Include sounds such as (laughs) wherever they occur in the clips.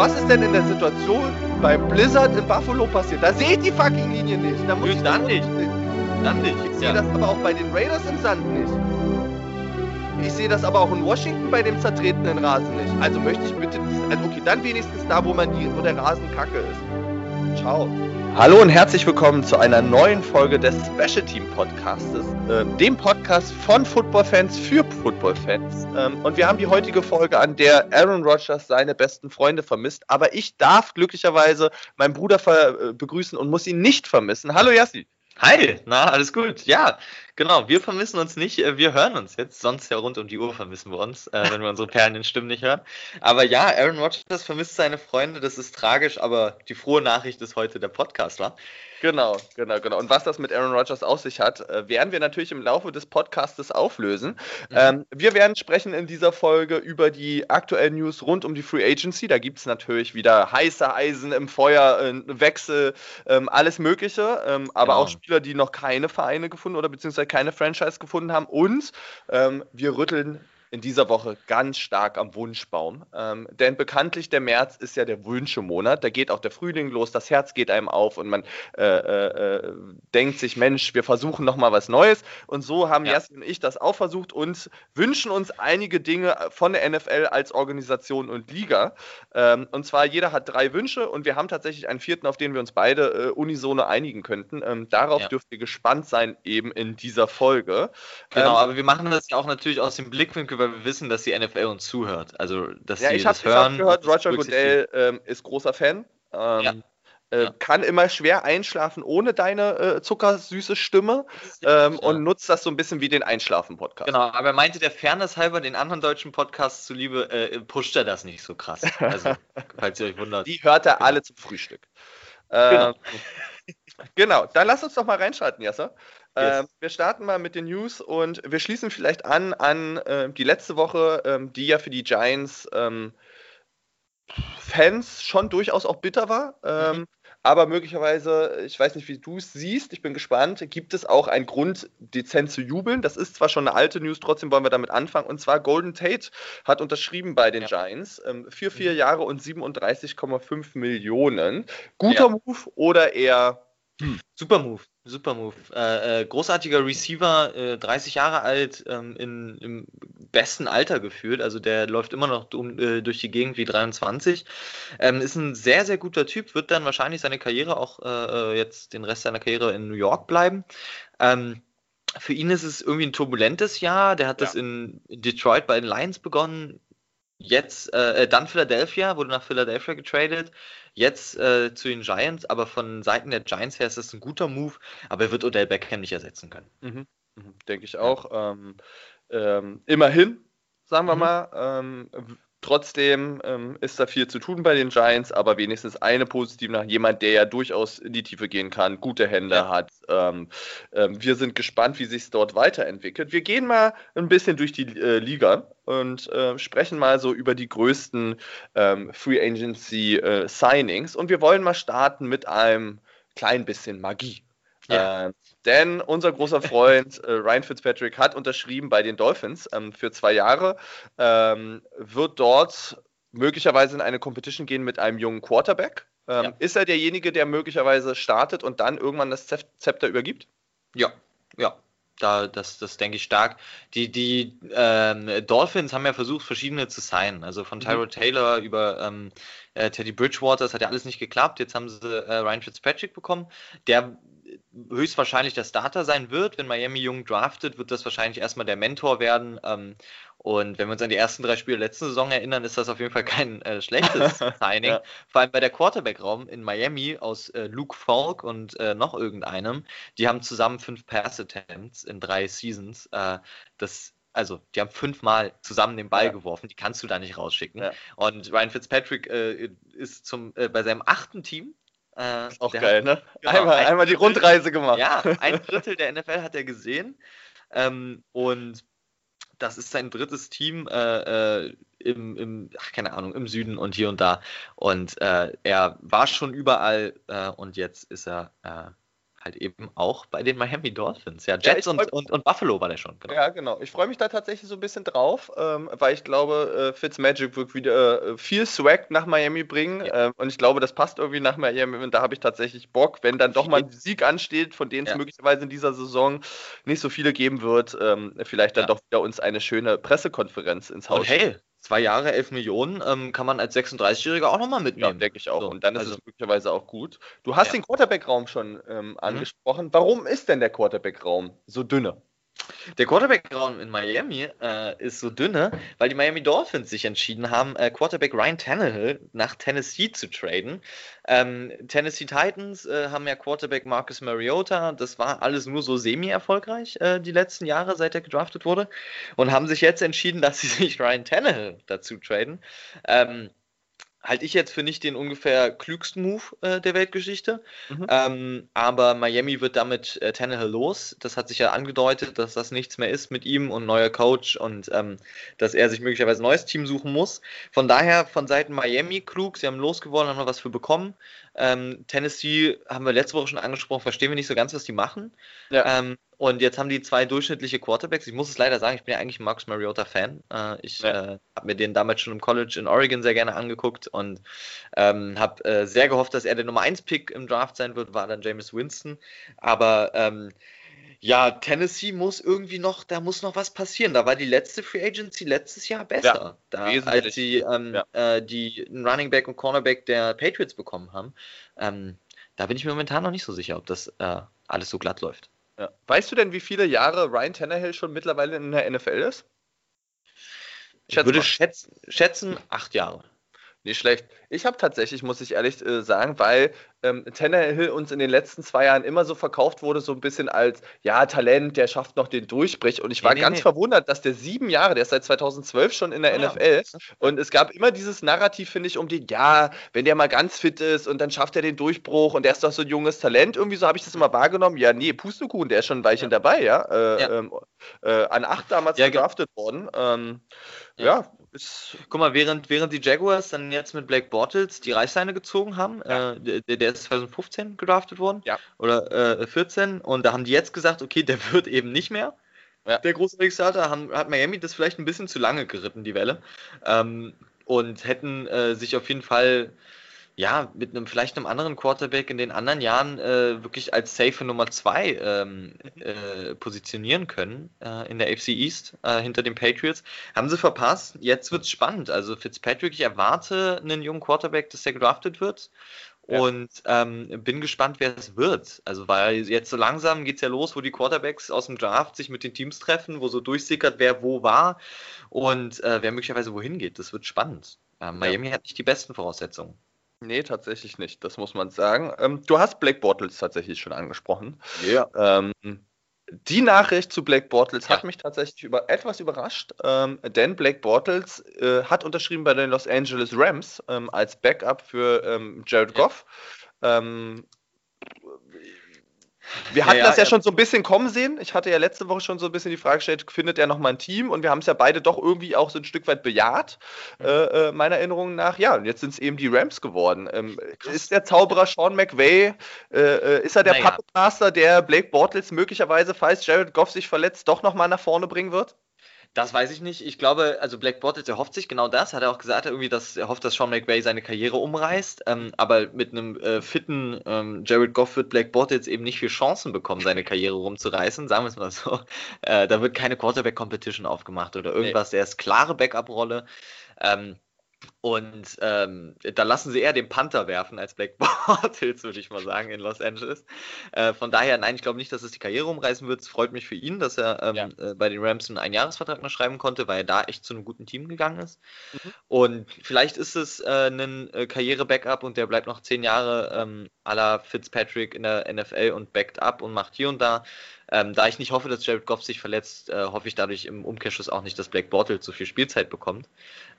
was ist denn in der Situation bei Blizzard in Buffalo passiert? Da sehe ich die fucking Linie nicht. Da muss Nö, ich dann das- nicht. Dann nicht. Ich sehe Ja. das aber auch bei den Raiders im Sand nicht. Ich sehe das aber auch in Washington bei dem zertretenen Rasen nicht. Also möchte ich bitte, also okay, dann wenigstens da, wo man die, wo der Rasen kacke ist. Ciao. Hallo und herzlich willkommen zu einer neuen Folge des Special Team Podcastes, äh, dem Podcast von Footballfans für Footballfans. Ähm, und wir haben die heutige Folge, an der Aaron Rodgers seine besten Freunde vermisst. Aber ich darf glücklicherweise meinen Bruder äh, begrüßen und muss ihn nicht vermissen. Hallo Yassi. Hi, na, alles gut. Ja, genau. Wir vermissen uns nicht, äh, wir hören uns jetzt. Sonst ja rund um die Uhr vermissen wir uns, äh, wenn wir unsere perlenden Stimmen nicht hören. Aber ja, Aaron Rodgers vermisst seine Freunde, das ist tragisch, aber die frohe Nachricht ist heute der Podcast, wa? Genau, genau, genau. Und was das mit Aaron Rodgers auf sich hat, äh, werden wir natürlich im Laufe des Podcastes auflösen. Mhm. Ähm, wir werden sprechen in dieser Folge über die aktuellen News rund um die Free Agency. Da gibt es natürlich wieder heiße Eisen im Feuer, äh, Wechsel, ähm, alles Mögliche. Ähm, aber Genau. auch Spieler, die noch keine Vereine gefunden oder beziehungsweise keine Franchise gefunden haben. Und ähm, wir rütteln in dieser Woche ganz stark am Wunschbaum. Ähm, denn bekanntlich der März ist ja der Wünschemonat. Da geht auch der Frühling los, das Herz geht einem auf und man äh, äh, äh, denkt sich, Mensch, wir versuchen nochmal was Neues. Und so haben Ja. Jasmin und ich das auch versucht und wünschen uns einige Dinge von der NFL als Organisation und Liga. Ähm, und zwar jeder hat drei Wünsche und wir haben tatsächlich einen vierten, auf den wir uns beide äh, unisono einigen könnten. Ähm, darauf Ja. dürft ihr gespannt sein, eben in dieser Folge. Genau, Ähm, aber wir machen das ja auch natürlich aus dem Blickwinkel, weil wir wissen, dass die NFL uns zuhört. Also, dass Ja, sie ich habe das hören. gehört, und das Roger. Goodell ähm, ist großer Fan. Ähm, Ja. Äh, Ja. Kann immer schwer einschlafen ohne deine äh, zuckersüße Stimme ähm, ja. und nutzt das so ein bisschen wie den Einschlafen-Podcast. Genau, aber er meinte der Fairness halber den anderen deutschen Podcasts zuliebe, äh, pusht er das nicht so krass. Also, (laughs) falls ihr euch wundert. Die hört er Genau. alle zum Frühstück. Ähm, Genau. (laughs) genau, dann lass uns doch mal reinschalten, Jasser. Yes. Ähm, wir starten mal mit den News und wir schließen vielleicht an an äh, die letzte Woche, ähm, die ja für die Giants ähm, Fans schon durchaus auch bitter war. Ähm, Mhm. Aber möglicherweise, ich weiß nicht, wie du es siehst, ich bin gespannt, gibt es auch einen Grund, dezent zu jubeln. Das ist zwar schon eine alte News, trotzdem wollen wir damit anfangen. Und zwar Golden Tate hat unterschrieben bei den Ja. Giants ähm, für vier Jahre und 37,5 Millionen. Guter Ja. Move oder eher Super Move, super Move. Äh, äh, großartiger Receiver, äh, 30 Jahre alt, ähm, in, im besten Alter gefühlt. Also der läuft immer noch um, äh, durch die Gegend wie 23. Ähm, ist ein sehr, sehr guter Typ, wird dann wahrscheinlich seine Karriere auch äh, äh, jetzt den Rest seiner Karriere in New York bleiben. Ähm, für ihn ist es irgendwie ein turbulentes Jahr. Der hat Ja. das in Detroit bei den Lions begonnen. Jetzt, dann Philadelphia, wurde nach Philadelphia getradet. Jetzt äh, zu den Giants, aber von Seiten der Giants her ist das ein guter Move, aber er wird Odell Beckham nicht ersetzen können. Mhm, mhm, denke ich auch. Ähm, ähm, immerhin, sagen wir Mhm. mal. Ähm, trotzdem ähm, ist da viel zu tun bei den Giants, aber wenigstens eine positive nach jemand, der ja durchaus in die Tiefe gehen kann, gute Hände Ja. hat. Ähm, ähm, wir sind gespannt, wie sich es dort weiterentwickelt. Wir gehen mal ein bisschen durch die äh, Liga und äh, sprechen mal so über die größten ähm, Free Agency äh, Signings und wir wollen mal starten mit einem klein bisschen Magie. Ja. Ähm, denn unser großer Freund äh, Ryan Fitzpatrick hat unterschrieben bei den Dolphins ähm, für zwei Jahre, ähm, wird dort möglicherweise in eine Competition gehen mit einem jungen Quarterback. Ähm, Ja. Ist er derjenige, der möglicherweise startet und dann irgendwann das Zep Zepter übergibt? Ja, ja. Da, das, das denke ich stark. Die, die ähm, Dolphins haben ja versucht, verschiedene zu signen. Also von Mhm. Tyrod Taylor über ähm, äh, Teddy Bridgewater, das hat ja alles nicht geklappt. Jetzt haben sie äh, Ryan Fitzpatrick bekommen, der höchstwahrscheinlich der Starter sein wird. Wenn Miami jung draftet, wird das wahrscheinlich erstmal der Mentor werden. Ähm, und wenn wir uns an die ersten drei Spiele letzte Saison erinnern, ist das auf jeden Fall kein äh, schlechtes (laughs) Signing. Ja. Vor allem bei der Quarterback-Raum in Miami aus äh, Luke Falk und äh, noch irgendeinem. Die haben zusammen fünf Pass-Attempts in drei Seasons. Äh, das also, die haben fünfmal zusammen den Ball Ja. geworfen, die kannst du da nicht rausschicken. Ja. Und Ryan Fitzpatrick äh, ist zum, äh, bei seinem achten Team. Äh, Auch geil, ne? genau, einmal, ein einmal die Drittel- Rundreise gemacht. ja, (laughs) ein Drittel der NFL hat er gesehen. Ähm, und das ist sein drittes Team äh, äh, im, im, ach, keine Ahnung, im Süden und hier und da. Und äh, er war schon überall äh, und jetzt ist er, halt eben auch bei den Miami Dolphins. Ja, Jets ja, und, und, und, Buffalo war der schon. Genau. Ja, genau. Ich freue mich da tatsächlich so ein bisschen drauf, ähm, weil ich glaube, äh, Fitzmagic wird wieder äh, viel Swag nach Miami bringen. Ja. Ähm, und ich glaube, das passt irgendwie nach Miami. Und da habe ich tatsächlich Bock, wenn dann doch mal ein Sieg ansteht, von denen es ja. möglicherweise in dieser Saison nicht so viele geben wird, ähm, vielleicht dann doch wieder uns eine schöne Pressekonferenz ins Haus. Und hey, zwei Jahre, elf Millionen ähm, kann man als 36-Jähriger auch nochmal mitnehmen. Ja, denke ich auch. So, und dann ist also, es möglicherweise auch gut. Du hast ja. den Quarterback-Raum schon ähm, mhm. angesprochen. Mhm. Warum ist denn der Quarterback-Raum so dünne? Der Quarterback-Raum in Miami äh, ist so dünne, weil die Miami Dolphins sich entschieden haben, äh, Quarterback Ryan Tannehill nach Tennessee zu traden. Ähm, Tennessee Titans äh, haben ja Quarterback Marcus Mariota. Das war alles nur so semi-erfolgreich äh, die letzten Jahre, seit er gedraftet wurde. Und haben sich jetzt entschieden, (laughs) dass sie sich Ryan Tannehill dazu traden. Ähm, halte ich jetzt für nicht den ungefähr klügsten Move äh, der Weltgeschichte. Mhm. Ähm, aber Miami wird damit äh, Tannehill los. Das hat sich ja angedeutet, dass das nichts mehr ist mit ihm und neuer Coach und ähm, dass er sich möglicherweise ein neues Team suchen muss. Von daher von Seiten Miami klug. Sie haben losgeworden, haben noch was für bekommen. Ähm, Tennessee haben wir letzte Woche schon angesprochen, verstehen wir nicht so ganz, was die machen. Ja. Und jetzt haben die zwei durchschnittliche Quarterbacks. Ich muss es leider sagen, ich bin ja eigentlich ein Marcus Mariota-Fan. Äh, ich ja. äh, habe mir den damals schon im College in Oregon sehr gerne angeguckt und ähm, habe äh, sehr gehofft, dass er der Nummer 1-Pick im Draft sein wird, war dann James Winston. Aber ähm, ja, Tennessee muss irgendwie noch, da muss noch was passieren. Da war die letzte Free Agency letztes Jahr besser, ja, da, als sie ähm, ja. äh, die Running Back und Cornerback der Patriots bekommen haben. Ähm, da bin ich mir momentan noch nicht so sicher, ob das äh, alles so glatt läuft. Ja. Weißt du denn, wie viele Jahre Ryan Tannehill schon mittlerweile in der NFL ist? Ich würde schätzen, schätzen acht Jahre. Nicht schlecht. Ich habe tatsächlich, muss ich ehrlich äh, sagen, weil ähm, Tannehill uns in den letzten zwei Jahren immer so verkauft wurde, so ein bisschen als, ja, Talent, der schafft noch den Durchbrich. Und ich war nee, ganz nee. verwundert, dass der sieben Jahre, der ist seit 2012 schon in der ja, NFL. Und es gab immer dieses Narrativ, finde ich, um den, ja, wenn der mal ganz fit ist und dann schafft er den Durchbruch und der ist doch so ein junges Talent. Irgendwie so habe ich das immer wahrgenommen. Ja, nee, Pustekuchen, der ist schon ein Weilchen ja. dabei, ja. Äh, ja. Ähm, äh, an acht damals ja, gedraftet worden. Ähm, ja, ist, guck mal, während, während die Jaguars dann jetzt mit Blake Bortles die Reißleine gezogen haben, ja. äh, der, der, ist 2015 gedraftet worden, ja. oder äh, 14, und da haben die jetzt gesagt, okay, der wird eben nicht mehr. Ja. Der große Kickstarter haben, hat Miami das vielleicht ein bisschen zu lange geritten, die Welle. Ähm, und hätten äh, sich auf jeden Fall ja, mit einem vielleicht einem anderen Quarterback in den anderen Jahren äh, wirklich als safe Nummer 2 ähm, äh, positionieren können äh, in der AFC East äh, hinter den Patriots. Haben sie verpasst. Jetzt wird es spannend. Also Fitzpatrick, ich erwarte einen jungen Quarterback, dass der gedraftet wird. Ja. Und ähm, bin gespannt, wer es wird. Also, weil jetzt so langsam geht es ja los, wo die Quarterbacks aus dem Draft sich mit den Teams treffen, wo so durchsickert, wer wo war und äh, wer möglicherweise wohin geht. Das wird spannend. Äh, Miami ja. hat nicht die besten Voraussetzungen. Nee, tatsächlich nicht, das muss man sagen. Ähm, du hast Black Bortles tatsächlich schon angesprochen. Ja. Ähm, die Nachricht zu Black Bortles ja. hat mich tatsächlich über, etwas überrascht, ähm, denn Black Bortles äh, hat unterschrieben bei den Los Angeles Rams ähm, als Backup für ähm, Jared Goff. Ja. Wir hatten ja, das ja, ja, schon so ein bisschen kommen sehen. Ich hatte ja letzte Woche schon so ein bisschen die Frage gestellt, findet er noch mal ein Team? Und wir haben es ja beide doch irgendwie auch so ein Stück weit bejaht, mhm. äh, äh meiner Erinnerung nach. Ja, und jetzt sind es eben die Rams geworden. Ähm, ist der Zauberer Sean McVay, äh, äh, ist er der naja. Puppet Master, der Blake Bortles möglicherweise, falls Jared Goff sich verletzt, doch noch mal nach vorne bringen wird? Das weiß ich nicht. Ich glaube, also Black Bortles erhofft sich genau das. Hat er auch gesagt, irgendwie, dass er hofft, dass Sean McVay seine Karriere umreißt. Ähm, aber mit einem äh, fitten ähm, Jared Goff wird Black Bortles eben nicht viel Chancen bekommen, seine Karriere rumzureißen. Sagen wir es mal so. Äh, da wird keine Quarterback-Competition aufgemacht oder irgendwas. Nee. Er ist klare Backup-Rolle. Ähm, und ähm, da lassen sie eher den Panther werfen als Black Bortles, würde ich mal sagen, in Los Angeles. Äh, von daher, nein, ich glaube nicht, dass es die Karriere umreißen wird. Es freut mich für ihn, dass er ähm, ja. äh, bei den Rams einen Einjahresvertrag noch schreiben konnte, weil er da echt zu einem guten Team gegangen ist. Mhm. Und vielleicht ist es äh, ein äh, Karriere-Backup und der bleibt noch zehn Jahre ähm, à la Fitzpatrick in der NFL und backt up und macht hier und da Ähm, da ich nicht hoffe, dass Jared Goff sich verletzt, äh, hoffe ich dadurch im Umkehrschluss auch nicht, dass Black Bottle zu viel Spielzeit bekommt.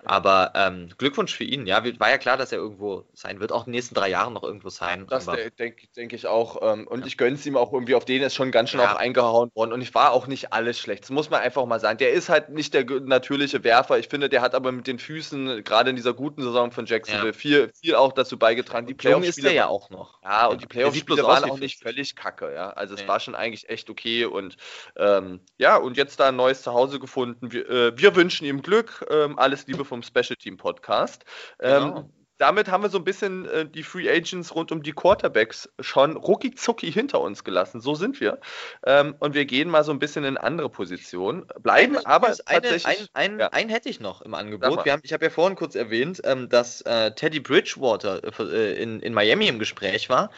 Aber ähm, Glückwunsch für ihn. Ja, war ja klar, dass er irgendwo sein wird, auch in den nächsten drei Jahren noch irgendwo sein. Das denke denk ich auch. Ähm, und ja. ich gönne es ihm auch irgendwie, auf den ist schon ganz schön ja. auch eingehauen worden. Und ich war auch nicht alles schlecht. Das muss man einfach mal sagen. Der ist halt nicht der natürliche Werfer. Ich finde, der hat aber mit den Füßen, gerade in dieser guten Saison von Jacksonville, ja. viel, viel auch dazu beigetragen. Die Playoffs ist der ja auch noch. Ja, und die Playoff-Spiele waren auch nicht völlig kacke. Ja, also es war schon eigentlich echt okay. Und ähm, ja, und jetzt da ein neues Zuhause gefunden. Wir, äh, wir wünschen ihm Glück. Ähm, alles Liebe vom Special Team Podcast. Ähm, genau. damit haben wir so ein bisschen äh, die Free Agents rund um die Quarterbacks schon rucki zucki hinter uns gelassen. So sind wir. Ähm, und wir gehen mal so ein bisschen in andere Positionen. Bleiben eine, aber tatsächlich. Ein, ein, ja. einen hätte ich noch im Angebot. Haben, ich habe ja vorhin kurz erwähnt, ähm, dass äh, Teddy Bridgewater äh, in, in Miami im Gespräch war.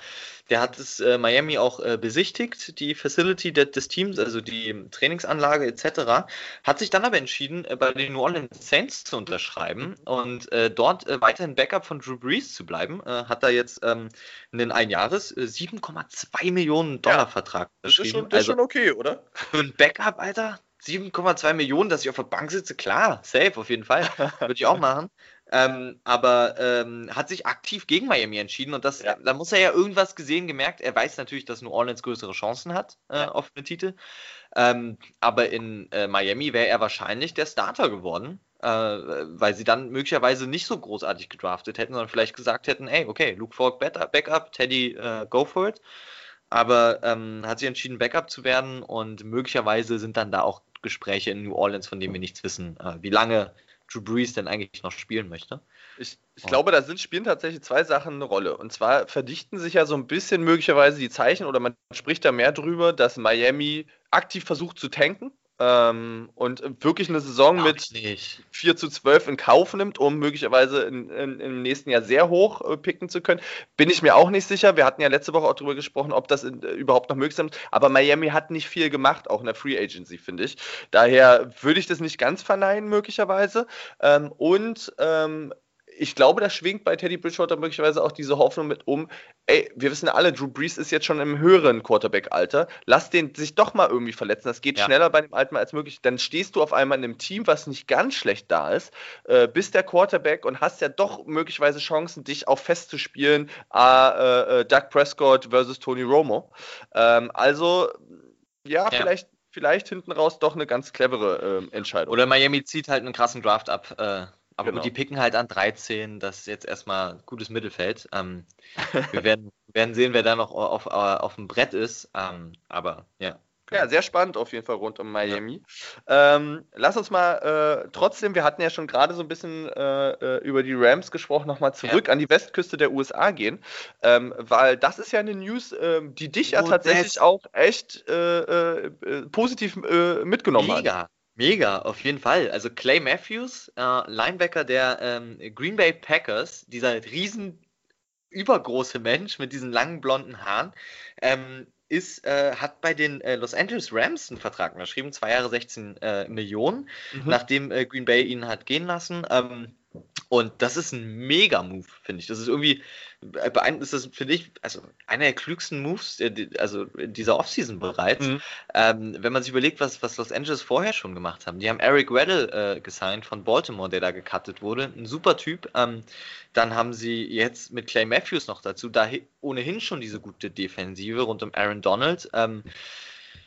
Der hat es äh, Miami auch äh, besichtigt, die Facility de des Teams, also die Trainingsanlage etc. Hat sich dann aber entschieden, äh, bei den New Orleans Saints zu unterschreiben und äh, dort äh, weiterhin Backup von Drew Brees zu bleiben. Äh, hat da jetzt ähm, einen Einjahres 7,2 Millionen Dollar ja, Vertrag Das ist schon, das ist also, schon okay, oder? Für ein Backup, Alter. 7,2 Millionen, dass ich auf der Bank sitze, klar, safe auf jeden Fall. (laughs) Würde ich auch machen. Ähm, aber ähm, hat sich aktiv gegen Miami entschieden und das, ja. da muss er ja irgendwas gesehen, gemerkt. Er weiß natürlich, dass New Orleans größere Chancen hat äh, ja. auf den Titel. Ähm, aber in äh, Miami wäre er wahrscheinlich der Starter geworden, äh, weil sie dann möglicherweise nicht so großartig gedraftet hätten, sondern vielleicht gesagt hätten: ey, okay, Luke Falk Backup, Teddy äh, go for it. Aber ähm, hat sich entschieden, Backup zu werden und möglicherweise sind dann da auch Gespräche in New Orleans, von denen wir nichts wissen, äh, wie lange Drew Brees denn eigentlich noch spielen möchte. Ich, ich oh. glaube, da sind, spielen tatsächlich zwei Sachen eine Rolle. Und zwar verdichten sich ja so ein bisschen möglicherweise die Zeichen oder man spricht da mehr drüber, dass Miami aktiv versucht zu tanken ähm, und wirklich eine Saison mit nicht. 4 zu 12 in Kauf nimmt, um möglicherweise in, in, im nächsten Jahr sehr hoch äh, picken zu können, bin ich mir auch nicht sicher. Wir hatten ja letzte Woche auch darüber gesprochen, ob das in, äh, überhaupt noch möglich ist. Aber Miami hat nicht viel gemacht, auch in der Free Agency, finde ich. Daher würde ich das nicht ganz verneinen, möglicherweise. Ähm, und ähm, ich glaube, da schwingt bei Teddy Bridgewater möglicherweise auch diese Hoffnung mit um, ey, wir wissen alle, Drew Brees ist jetzt schon im höheren Quarterback-Alter, lass den sich doch mal irgendwie verletzen, das geht ja. schneller bei dem alten als möglich, dann stehst du auf einmal in einem Team, was nicht ganz schlecht da ist, äh, bist der Quarterback und hast ja doch möglicherweise Chancen, dich auch festzuspielen, äh, äh, Doug Prescott versus Tony Romo. Ähm, also, ja, ja. vielleicht vielleicht hinten raus doch eine ganz clevere äh, Entscheidung. Oder Miami zieht halt einen krassen Draft ab. Äh, aber genau. gut, die picken halt an 13, das ist jetzt erstmal gutes Mittelfeld. Ähm, (laughs) wir werden, werden sehen, wer da noch auf, auf, auf dem Brett ist. Ähm, aber ja. Ja, sehr spannend auf jeden Fall rund um Miami. Ja. Ähm, lass uns mal äh, trotzdem, wir hatten ja schon gerade so ein bisschen äh, äh über die Rams gesprochen, nochmal zurück ja. an die Westküste der USA gehen, ähm, weil das ist ja eine News, äh, die dich ja tatsächlich auch echt äh, äh, positiv mitgenommen Mega. hat. Mega, auf jeden Fall. Also Clay Matthews, äh, Linebacker der ähm, Green Bay Packers, dieser riesen übergroße Mensch mit diesen langen blonden Haaren, ähm, ist, äh, hat bei den äh, Los Angeles Rams einen Vertrag unterschrieben, zwei Jahre 16 äh, Millionen, mhm. nachdem äh, Green Bay ihn hat gehen lassen. Ähm, und das ist ein Mega-Move, finde ich. Das ist irgendwie, äh, beeindruckend ist das, finde ich, also einer der klügsten Moves, also in dieser Offseason bereits. Mhm. Ähm, wenn man sich überlegt, was, was Los Angeles vorher schon gemacht haben. Die haben Eric Weddle äh, gesigned von Baltimore, der da gecuttet wurde. Ein super Typ. Ähm, dann haben sie jetzt mit Clay Matthews noch dazu, da ohnehin schon diese gute Defensive rund um Aaron Donald. Ähm,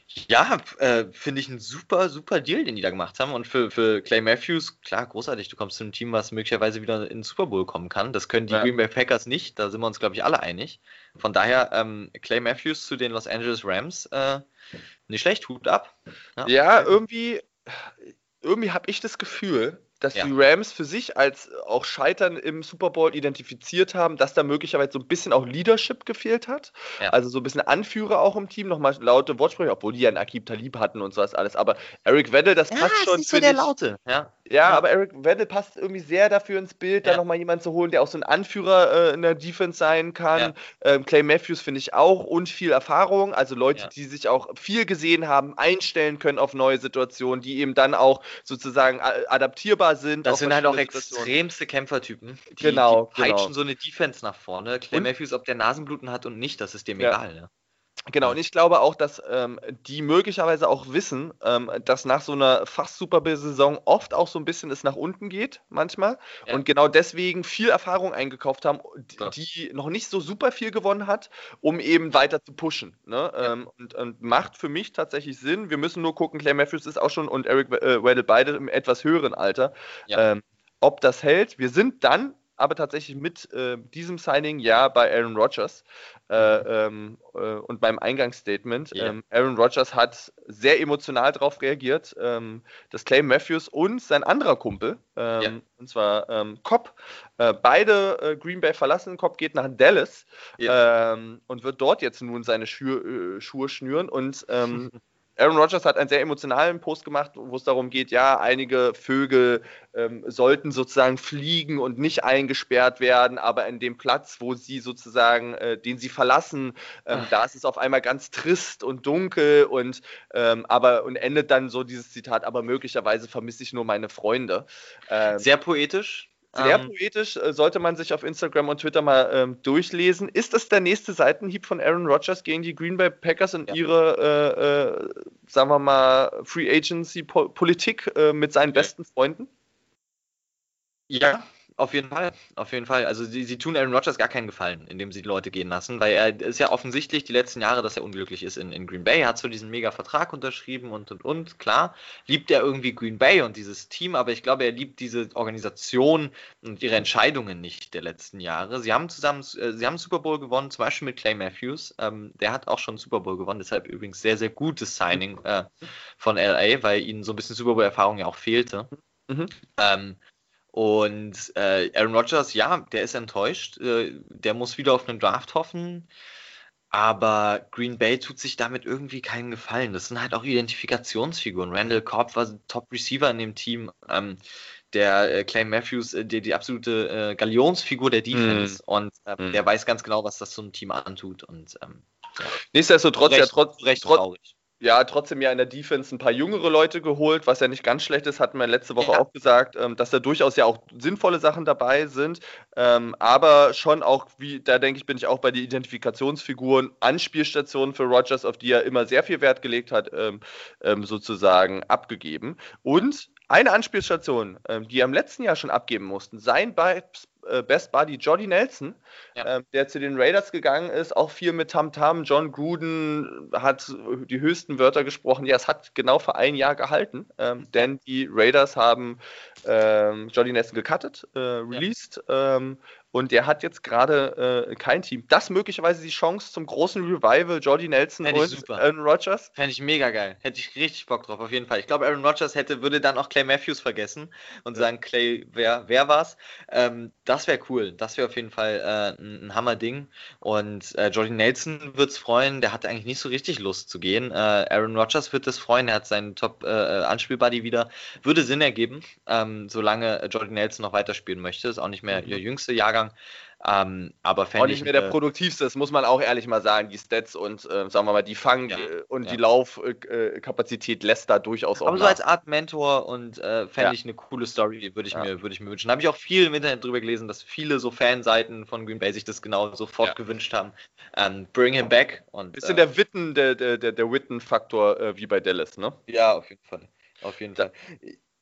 ja, äh, finde ich ein super, super Deal, den die da gemacht haben. Und für, für Clay Matthews, klar, großartig. Du kommst zu einem Team, was möglicherweise wieder in den Super Bowl kommen kann. Das können die ja. Green Bay Packers nicht. Da sind wir uns, glaube ich, alle einig. Von daher, ähm, Clay Matthews zu den Los Angeles Rams, äh, nicht schlecht, Hut ab. Ja, ja irgendwie, irgendwie habe ich das Gefühl, dass ja. die Rams für sich als auch Scheitern im Super Bowl identifiziert haben, dass da möglicherweise so ein bisschen auch Leadership gefehlt hat. Ja. Also so ein bisschen Anführer auch im Team, nochmal laute Wortsprüche, obwohl die ja einen Akib Talib hatten und sowas alles. Aber Eric Weddle, das ja, passt schon. Ist so der ich, Laute, ja. Ja, aber Eric Weddle passt irgendwie sehr dafür ins Bild, da nochmal jemanden zu holen, der auch so ein Anführer äh, in der Defense sein kann. Ähm, Clay Matthews finde ich auch und viel Erfahrung. Also Leute, die sich auch viel gesehen haben, einstellen können auf neue Situationen, die eben dann auch sozusagen adaptierbar nahbar sind. Das sind halt auch extremste Kämpfertypen. Die, genau. Die peitschen genau. so eine Defense nach vorne. Clay und? Matthews, ob der Nasenbluten hat und nicht, das ist dem ja. egal. Ne? Genau, und ich glaube auch, dass ähm, die möglicherweise auch wissen, ähm, dass nach so einer fast Super Bowl-Saison oft auch so ein bisschen es nach unten geht, manchmal. Ja. Und genau deswegen viel Erfahrung eingekauft haben, die, ja. die, noch nicht so super viel gewonnen hat, um eben weiter zu pushen. Ne? Ja. Ähm, und, und, macht für mich tatsächlich Sinn. Wir müssen nur gucken, Clay Matthews ist auch schon und Eric äh, Weddle beide im etwas höheren Alter. Ähm, ob das hält. Wir sind dann aber tatsächlich mit äh, diesem Signing ja bei Aaron Rodgers äh, ähm, äh, und beim Eingangsstatement. Yeah. Ähm, Aaron Rodgers hat sehr emotional darauf reagiert, ähm, dass Clay Matthews und sein anderer Kumpel, yeah. Ähm, und zwar ähm, Cobb, äh, beide äh, Green Bay verlassen. Cobb geht nach Dallas yeah. und wird dort jetzt nun seine Schuhe, äh, Schuhe schnüren und (laughs) Aaron Rodgers hat einen sehr emotionalen Post gemacht, wo es darum geht, ja, einige Vögel ähm, sollten sozusagen fliegen und nicht eingesperrt werden, aber in dem Platz, wo sie sozusagen, äh, den sie verlassen, ähm, da ist es auf einmal ganz trist und dunkel und ähm, aber und endet dann so dieses Zitat, aber möglicherweise vermisse ich nur meine Freunde. Ähm, sehr poetisch. Sehr ähm, poetisch, äh, sollte man sich auf Instagram und Twitter mal ähm, durchlesen. Ist das der nächste Seitenhieb von Aaron Rodgers gegen die Green Bay Packers und ja. ihre, äh, äh, sagen wir mal, Free Agency Politik äh, mit seinen ja. besten Freunden? Ja, auf jeden Fall, auf jeden Fall. Also sie, sie tun Aaron Rodgers gar keinen Gefallen, indem sie die Leute gehen lassen, weil er ist ja offensichtlich die letzten Jahre, dass er unglücklich ist in, in Green Bay. Er hat so diesen mega Vertrag unterschrieben und und und. Klar, liebt er irgendwie Green Bay und dieses Team, aber ich glaube, er liebt diese Organisation und ihre Entscheidungen nicht der letzten Jahre. Sie haben zusammen, äh, sie haben Super Bowl gewonnen, zum Beispiel mit Clay Matthews. Ähm, der hat auch schon Super Bowl gewonnen, deshalb übrigens sehr, sehr gutes Signing äh, von LA, weil ihnen so ein bisschen Super Bowl-Erfahrung ja auch fehlte. Mhm. Ähm, und äh, Aaron Rodgers, ja, der ist enttäuscht. Äh, der muss wieder auf einen Draft hoffen. Aber Green Bay tut sich damit irgendwie keinen Gefallen. Das sind halt auch Identifikationsfiguren. Randall Cobb war Top Receiver in dem Team. Ähm, der äh, Clay Matthews, äh, die, die absolute äh, Galionsfigur der Defense. Mm. Und mm. der weiß ganz genau, was das so ein Team antut. Und ähm, ja. nichtsdestotrotz, recht, ja, trotz, recht trotz, traurig ja, trotzdem ja in der Defense ein paar jüngere Leute geholt, was ja nicht ganz schlecht ist, hatten wir letzte Woche ja. auch gesagt, ähm, dass da durchaus ja auch sinnvolle Sachen dabei sind, ähm, aber schon auch, wie, da denke ich, bin ich auch bei den Identifikationsfiguren, Anspielstationen für Rogers, auf die er immer sehr viel Wert gelegt hat, ähm, sozusagen abgegeben. Und eine Anspielstation, die er im letzten Jahr schon abgeben mussten, sein äh, Best Buddy Jordy Nelson, ja. ähm, der zu den Raiders gegangen ist, auch viel mit Tam Tam. John Gruden hat die höchsten Wörter gesprochen. Ja, es hat genau für ein Jahr gehalten, ähm, denn die Raiders haben ähm, Jordy Nelson gecuttet, äh, released. Ja. Ähm, und der hat jetzt gerade äh, kein Team. Das möglicherweise die Chance zum großen Revival, Jordy Nelson Fänd und Aaron Rodgers. Fände ich mega geil. Hätte ich richtig Bock drauf, auf jeden Fall. Ich glaube, Aaron Rodgers hätte, würde dann auch Clay Matthews vergessen und ja. sagen, Clay, wer, wer war's? Ähm, das wäre cool. Das wäre auf jeden Fall äh, ein, ein Hammer-Ding. Und äh, Jordy Nelson wird es freuen. Der hatte eigentlich nicht so richtig Lust zu gehen. Äh, Aaron Rodgers wird es freuen. Er hat seinen Top-Anspielbuddy äh, wieder. Würde Sinn ergeben, ähm, solange Jordy Nelson noch weiterspielen möchte. Ist auch nicht mehr mhm. der jüngste Jahrgang Jahrgang. Ähm, aber auch nicht mehr der produktivste, das muss man auch ehrlich mal sagen. Die Stats und äh, sagen wir mal die Fang- ja, äh, und ja. die Laufkapazität äh, lässt da durchaus auch. Aber nach. so als Art Mentor und äh, fände ja. ich eine coole Story, würde ich, mir, würd ich mir wünschen. Da habe ich auch viel im Internet drüber gelesen, dass viele so Fanseiten von Green Bay sich das genau sofort gewünscht haben. Ähm, bring him back. Und, Bisschen der Witten, der, der, der, der Witten-Faktor äh, wie bei Dallas, ne? Ja, auf jeden Fall. Auf jeden Fall.